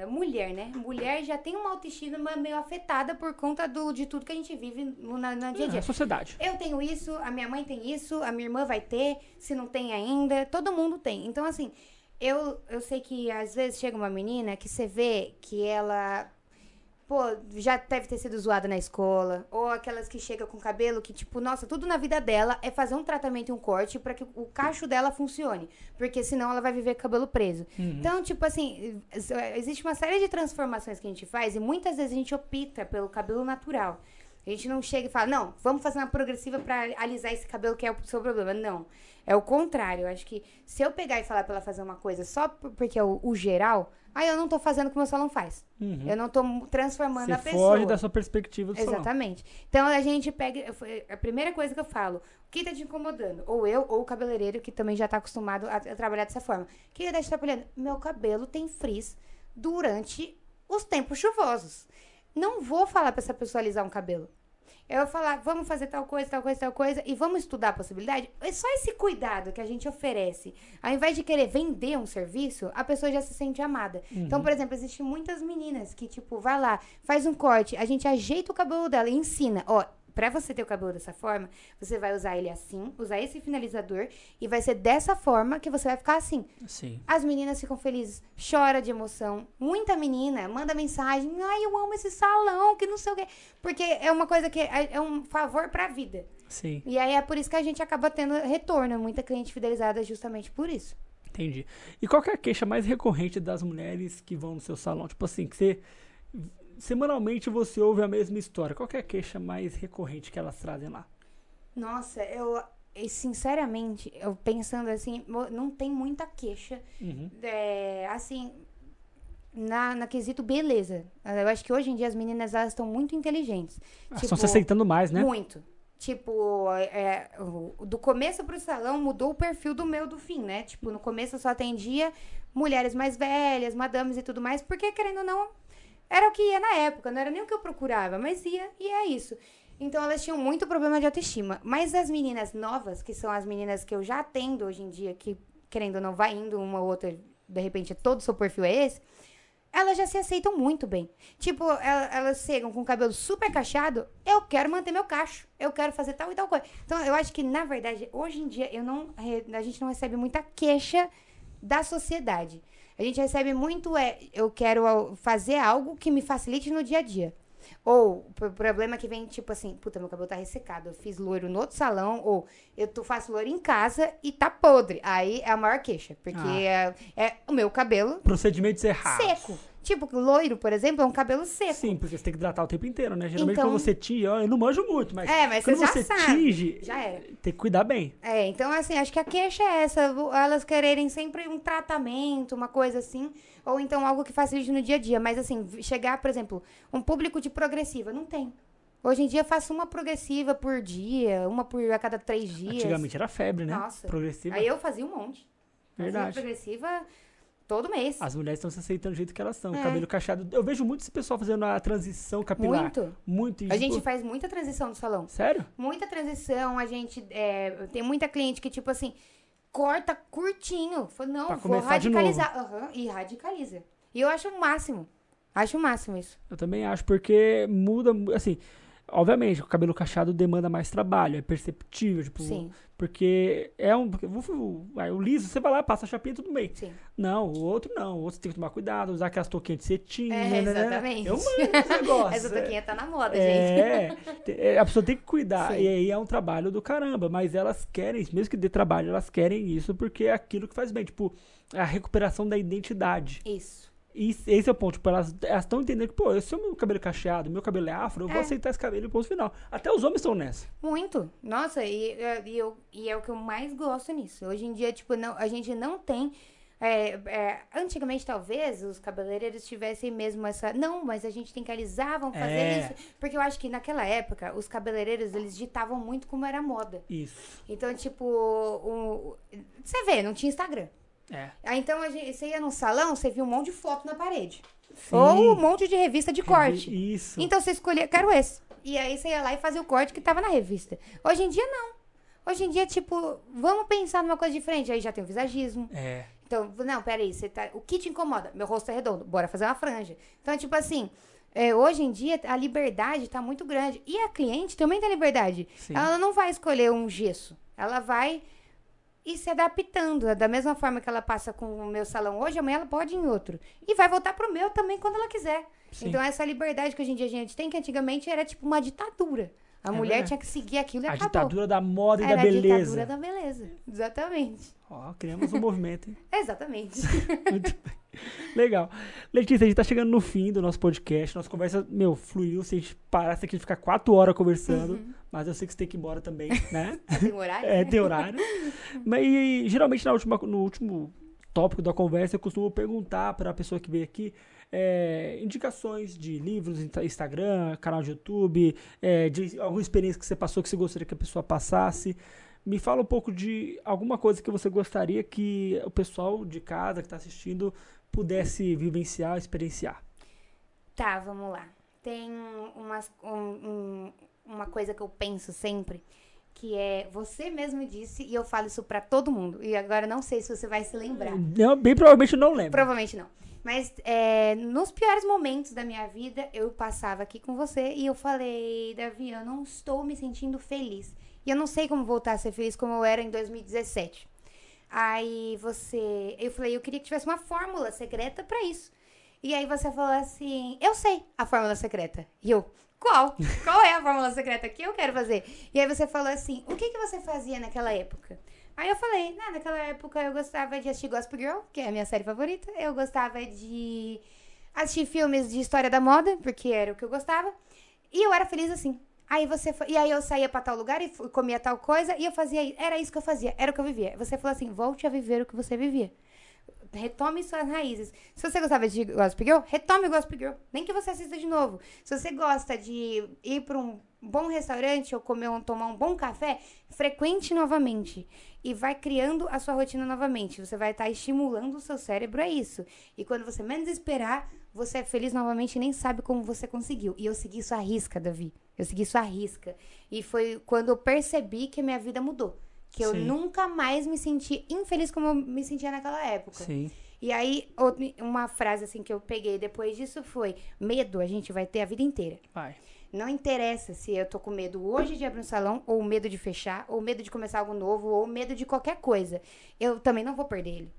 é mulher, né? Mulher já tem uma autoestima meio afetada por conta do, de tudo que a gente vive no, na, na dia a É, dia. a sociedade. Eu tenho isso, a minha mãe tem isso, a minha irmã vai ter, se não tem ainda, todo mundo tem. Então, assim, eu, eu sei que às vezes chega uma menina que você vê que ela. Pô, já deve ter sido zoada na escola. Ou aquelas que chegam com cabelo que, tipo, nossa, tudo na vida dela é fazer um tratamento e um corte pra que o cacho dela funcione. Porque senão ela vai viver com cabelo preso. Então, tipo assim, existe uma série de transformações que a gente faz e muitas vezes a gente opta pelo cabelo natural. A gente não chega e fala, não, vamos fazer uma progressiva pra alisar esse cabelo que é o seu problema. Não. É o contrário. Eu acho que se eu pegar e falar pra ela fazer uma coisa só por- porque é o, o geral, aí eu não tô fazendo o que o meu salão faz. Uhum. Eu não tô transformando Você a pessoa. foge da sua perspectiva do salão. Exatamente. Então a gente pega. A primeira coisa que eu falo, o que tá te incomodando? Ou eu, ou o cabeleireiro, que também já tá acostumado a, a trabalhar dessa forma. O que tá te atrapalhando? Meu cabelo tem frizz durante os tempos chuvosos. Não vou falar pra essa pessoa alisar um cabelo. Eu vou falar, vamos fazer tal coisa, tal coisa, tal coisa, e vamos estudar a possibilidade. É só esse cuidado que a gente oferece. Ao invés de querer vender um serviço, a pessoa já se sente amada. Então, por exemplo, existem muitas meninas que, tipo, vai lá, faz um corte, a gente ajeita o cabelo dela e ensina, ó. Pra você ter o cabelo dessa forma, você vai usar ele assim, usar esse finalizador, e vai ser dessa forma que você vai ficar assim. Sim. As meninas ficam felizes, chora de emoção. Muita menina manda mensagem: ai, eu amo esse salão, que não sei o quê. Porque é uma coisa que é, é um favor pra vida. Sim. E aí é por isso que a gente acaba tendo retorno. Muita cliente fidelizada justamente por isso. Entendi. E qual que é a queixa mais recorrente das mulheres que vão no seu salão? Tipo assim, que você. Semanalmente você ouve a mesma história. Qual é a queixa mais recorrente que elas trazem lá? Nossa, eu. Sinceramente, eu pensando assim, não tem muita queixa. Uhum. É, assim, na, na quesito beleza. Eu acho que hoje em dia as meninas elas estão muito inteligentes. Ah, Estão se aceitando mais, né? Muito. Tipo, é, o- do começo pro salão mudou o perfil do meu do fim, né? Tipo, no começo eu só atendia mulheres mais velhas, madames e tudo mais, porque querendo ou não, era o que ia na época, não era nem o que eu procurava, mas ia e é isso. Então elas tinham muito problema de autoestima. Mas as meninas novas, que são as meninas que eu já atendo hoje em dia, que querendo ou não vai indo uma ou outra, de repente todo o seu perfil é esse, elas já se aceitam muito bem. Tipo, el- elas chegam com o cabelo super cacheado, eu quero manter meu cacho, eu quero fazer tal e tal coisa. Então, eu acho que, na verdade, hoje em dia, eu não, a gente não recebe muita queixa da sociedade. A gente recebe muito, é, eu quero fazer algo que me facilite no dia a dia. Ou o problema que vem, tipo assim, puta, meu cabelo tá ressecado. Eu fiz loiro no outro salão, ou eu tô, faço loiro em casa e tá podre. Aí é a maior queixa. Porque Ah. é, é o meu cabelo Procedimentos errados. seco. Tipo, loiro, por exemplo, é um cabelo seco. Sim, porque você tem que hidratar o tempo inteiro, né? Geralmente Então- quando você tinge, ó, eu não manjo muito, mas, É, mas quando você você tinge, Já era. tem que cuidar bem. É, então assim, acho que a queixa é essa, elas quererem sempre um tratamento, uma coisa assim, ou então algo que facilite no dia a dia, mas assim, chegar, por exemplo, um público de progressiva, não tem. Hoje em dia eu faço uma progressiva por dia, uma por a cada três dias. Antigamente era febre, né? Nossa. Progressiva. Aí eu fazia um monte. Fazia Verdade. progressiva Todo mês. As mulheres estão se aceitando do jeito que elas são. É. Cabelo cacheado. Eu vejo muito esse pessoal fazendo a transição capilar. Muito. Muito. A gente tipo, faz muita transição no salão. Sério? Muita transição, a gente. é, tem muita cliente que, tipo assim, corta curtinho. Fala, não, Pra vou radicalizar. Aham, e radicaliza. E eu acho o máximo. Acho o máximo isso. Eu também acho, porque muda, assim, obviamente, o cabelo cacheado demanda mais trabalho, é perceptível, tipo, Sim, porque é um, o, liso, você vai lá, passa a chapinha, tudo bem. sim. Não, o outro não, o outro você tem que tomar cuidado, usar aquelas touquinhas de cetim, É, né, né, né. exatamente. Eu manjo esse negócio. Essa toquinha tá na moda, gente. É, te- é, a pessoa tem que cuidar. Sim. E aí é um trabalho do caramba. Mas elas querem, mesmo que dê trabalho, elas querem isso porque é aquilo que faz bem. Tipo, a recuperação da identidade. Isso. E esse é o ponto. Tipo, elas estão entendendo que, pô, se o meu cabelo é cacheado, meu cabelo é afro, eu vou É. aceitar esse cabelo e ponto final. Até os homens estão nessa. Muito. Nossa, e, e, eu, e é o que eu mais gosto nisso. Hoje em dia, tipo, não, a gente não tem. é, é, antigamente, talvez, os cabeleireiros tivessem mesmo essa. Não, mas a gente tem que alisar, vamos fazer É. isso. Porque eu acho que naquela época, os cabeleireiros, eles ditavam muito como era moda. Isso. Então, tipo, você vê, não tinha Instagram. É. Aí, então, a gente, você ia num salão, você via um monte de foto na parede. Sim. Ou um monte de revista de corte. Isso. Então você escolhia, quero esse. E aí você ia lá e fazia o corte que tava na revista. Hoje em dia, não. Hoje em dia, tipo, vamos pensar numa coisa diferente. Aí já tem o visagismo. É. Então, não, peraí, você tá. O que te incomoda? Meu rosto é redondo, bora fazer uma franja. Então, tipo assim, é, hoje em dia a liberdade tá muito grande. E a cliente também tem liberdade. Sim. Ela não vai escolher um gesso. Ela vai ir se adaptando. Da mesma forma que ela passa com o meu salão hoje, amanhã ela pode ir em outro. E vai voltar pro meu também quando ela quiser. Sim. Então, essa liberdade que hoje em dia a gente tem, que antigamente era tipo uma ditadura. A É mulher verdade. tinha que seguir aquilo e A acabou. ditadura da moda e era da a beleza. ditadura da beleza. Exatamente. Ó, criamos um movimento, hein? Exatamente. Muito bem. Legal. Letícia, a gente tá chegando no fim do nosso podcast. Nossa conversa, meu, fluiu. Se a gente parasse aqui, ficar quatro horas conversando. Uhum. Mas eu sei que você tem que ir embora também, né? Tem horário? É, tem horário. Mas e, geralmente na última, no último tópico da conversa, eu costumo perguntar para a pessoa que veio aqui é, indicações de livros, Insta- Instagram, canal de YouTube, é, de alguma experiência que você passou que você gostaria que a pessoa passasse. Me fala um pouco de alguma coisa que você gostaria que o pessoal de casa que está assistindo pudesse vivenciar, experienciar. Tá, vamos lá. Tem umas, um- um- uma coisa que eu penso sempre, que é, você mesmo disse, e eu falo isso pra todo mundo, e agora não sei se você vai se lembrar. Eu, bem provavelmente não lembro. Provavelmente não. Mas é, nos piores momentos da minha vida, eu passava aqui com você e eu falei, Davi, eu não estou me sentindo feliz. E eu não sei como voltar a ser feliz como eu era em 2017. Aí você. Eu falei, eu queria que tivesse uma fórmula secreta pra isso. E aí você falou assim: eu sei a fórmula secreta. E eu, qual? Qual é a fórmula secreta que eu quero fazer? E aí você falou assim: o que, que você fazia naquela época? Aí eu falei, nah, naquela época eu gostava de assistir Gospel Girl, que é a minha série favorita. Eu gostava de assistir filmes de história da moda, porque era o que eu gostava. E eu era feliz assim. Aí você fa- e aí eu saía pra tal lugar e comia tal coisa e eu fazia era isso que eu fazia, era o que eu vivia. Você falou assim: "Volte a viver o que você vivia". Retome suas raízes. Se você gostava de Gospel Girl, retome Gospel Girl. Nem que você assista de novo. Se você gosta de ir para um bom restaurante ou comer um, tomar um bom café, frequente novamente. E vai criando a sua rotina novamente. Você vai estar estimulando o seu cérebro a isso. E quando você menos esperar, você é feliz novamente e nem sabe como você conseguiu. E eu segui isso à risca, Davi. Eu segui isso à risca. E foi quando eu percebi que a minha vida mudou. Que eu Sim. nunca mais me senti infeliz como eu me sentia naquela época. Sim. E aí, uma frase assim que eu peguei depois disso foi: medo a gente vai ter a vida inteira. Vai. Não interessa se eu tô com medo hoje de abrir um salão, ou medo de fechar, ou medo de começar algo novo, ou medo de qualquer coisa. Eu também não vou perder ele.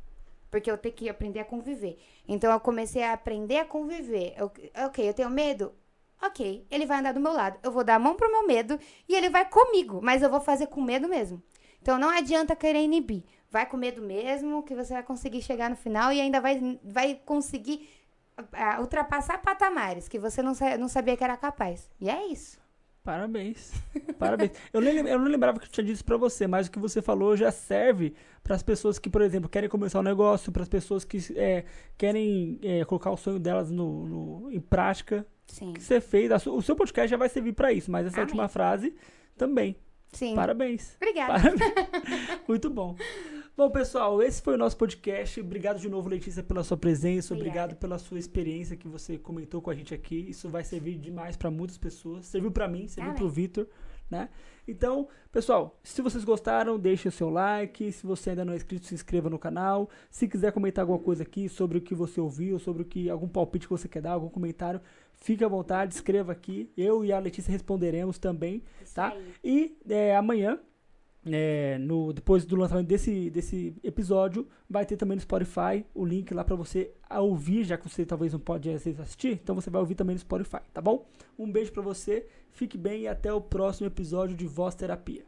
Porque eu tenho que aprender a conviver. Então eu comecei a aprender a conviver. Eu- ok, eu tenho medo? Ok, ele vai andar do meu lado. Eu vou dar a mão pro meu medo e ele vai comigo, mas eu vou fazer com medo mesmo. Então não adianta querer inibir. Vai com medo mesmo, que você vai conseguir chegar no final e ainda vai, vai conseguir ah, ultrapassar patamares que você não, sa- não sabia que era capaz. E é isso. Parabéns. Parabéns. Eu, nem, eu não lembrava que eu tinha dito isso pra você, mas o que você falou já serve para as pessoas que, por exemplo, querem começar um negócio, para as pessoas que é, querem é, colocar o sonho delas no, no- em prática. Sim. O que você fez, a o seu podcast já vai servir para isso, mas essa Amém. última frase também. Sim. Parabéns. Obrigada. Parabéns. Muito bom. Bom, pessoal, esse foi o nosso podcast. Obrigado de novo, Letícia, pela sua presença. Obrigada. Obrigado pela sua experiência que você comentou com a gente aqui. Isso vai servir demais para muitas pessoas. Serviu para mim, serviu para o Vitor, né? Então, pessoal, se vocês gostaram, deixe o seu like. Se você ainda não é inscrito, se inscreva no canal. Se quiser comentar alguma coisa aqui sobre o que você ouviu, sobre o que algum palpite que você quer dar, algum comentário, Fique à vontade, escreva aqui. Eu e a Letícia responderemos também, Isso tá? Aí. E é, amanhã, é, no, depois do lançamento desse, desse episódio, vai ter também no Spotify o link lá para você ouvir, já que você talvez não pode assistir, então você vai ouvir também no Spotify, tá bom? Um beijo para você, fique bem e até o próximo episódio de Voz Terapia.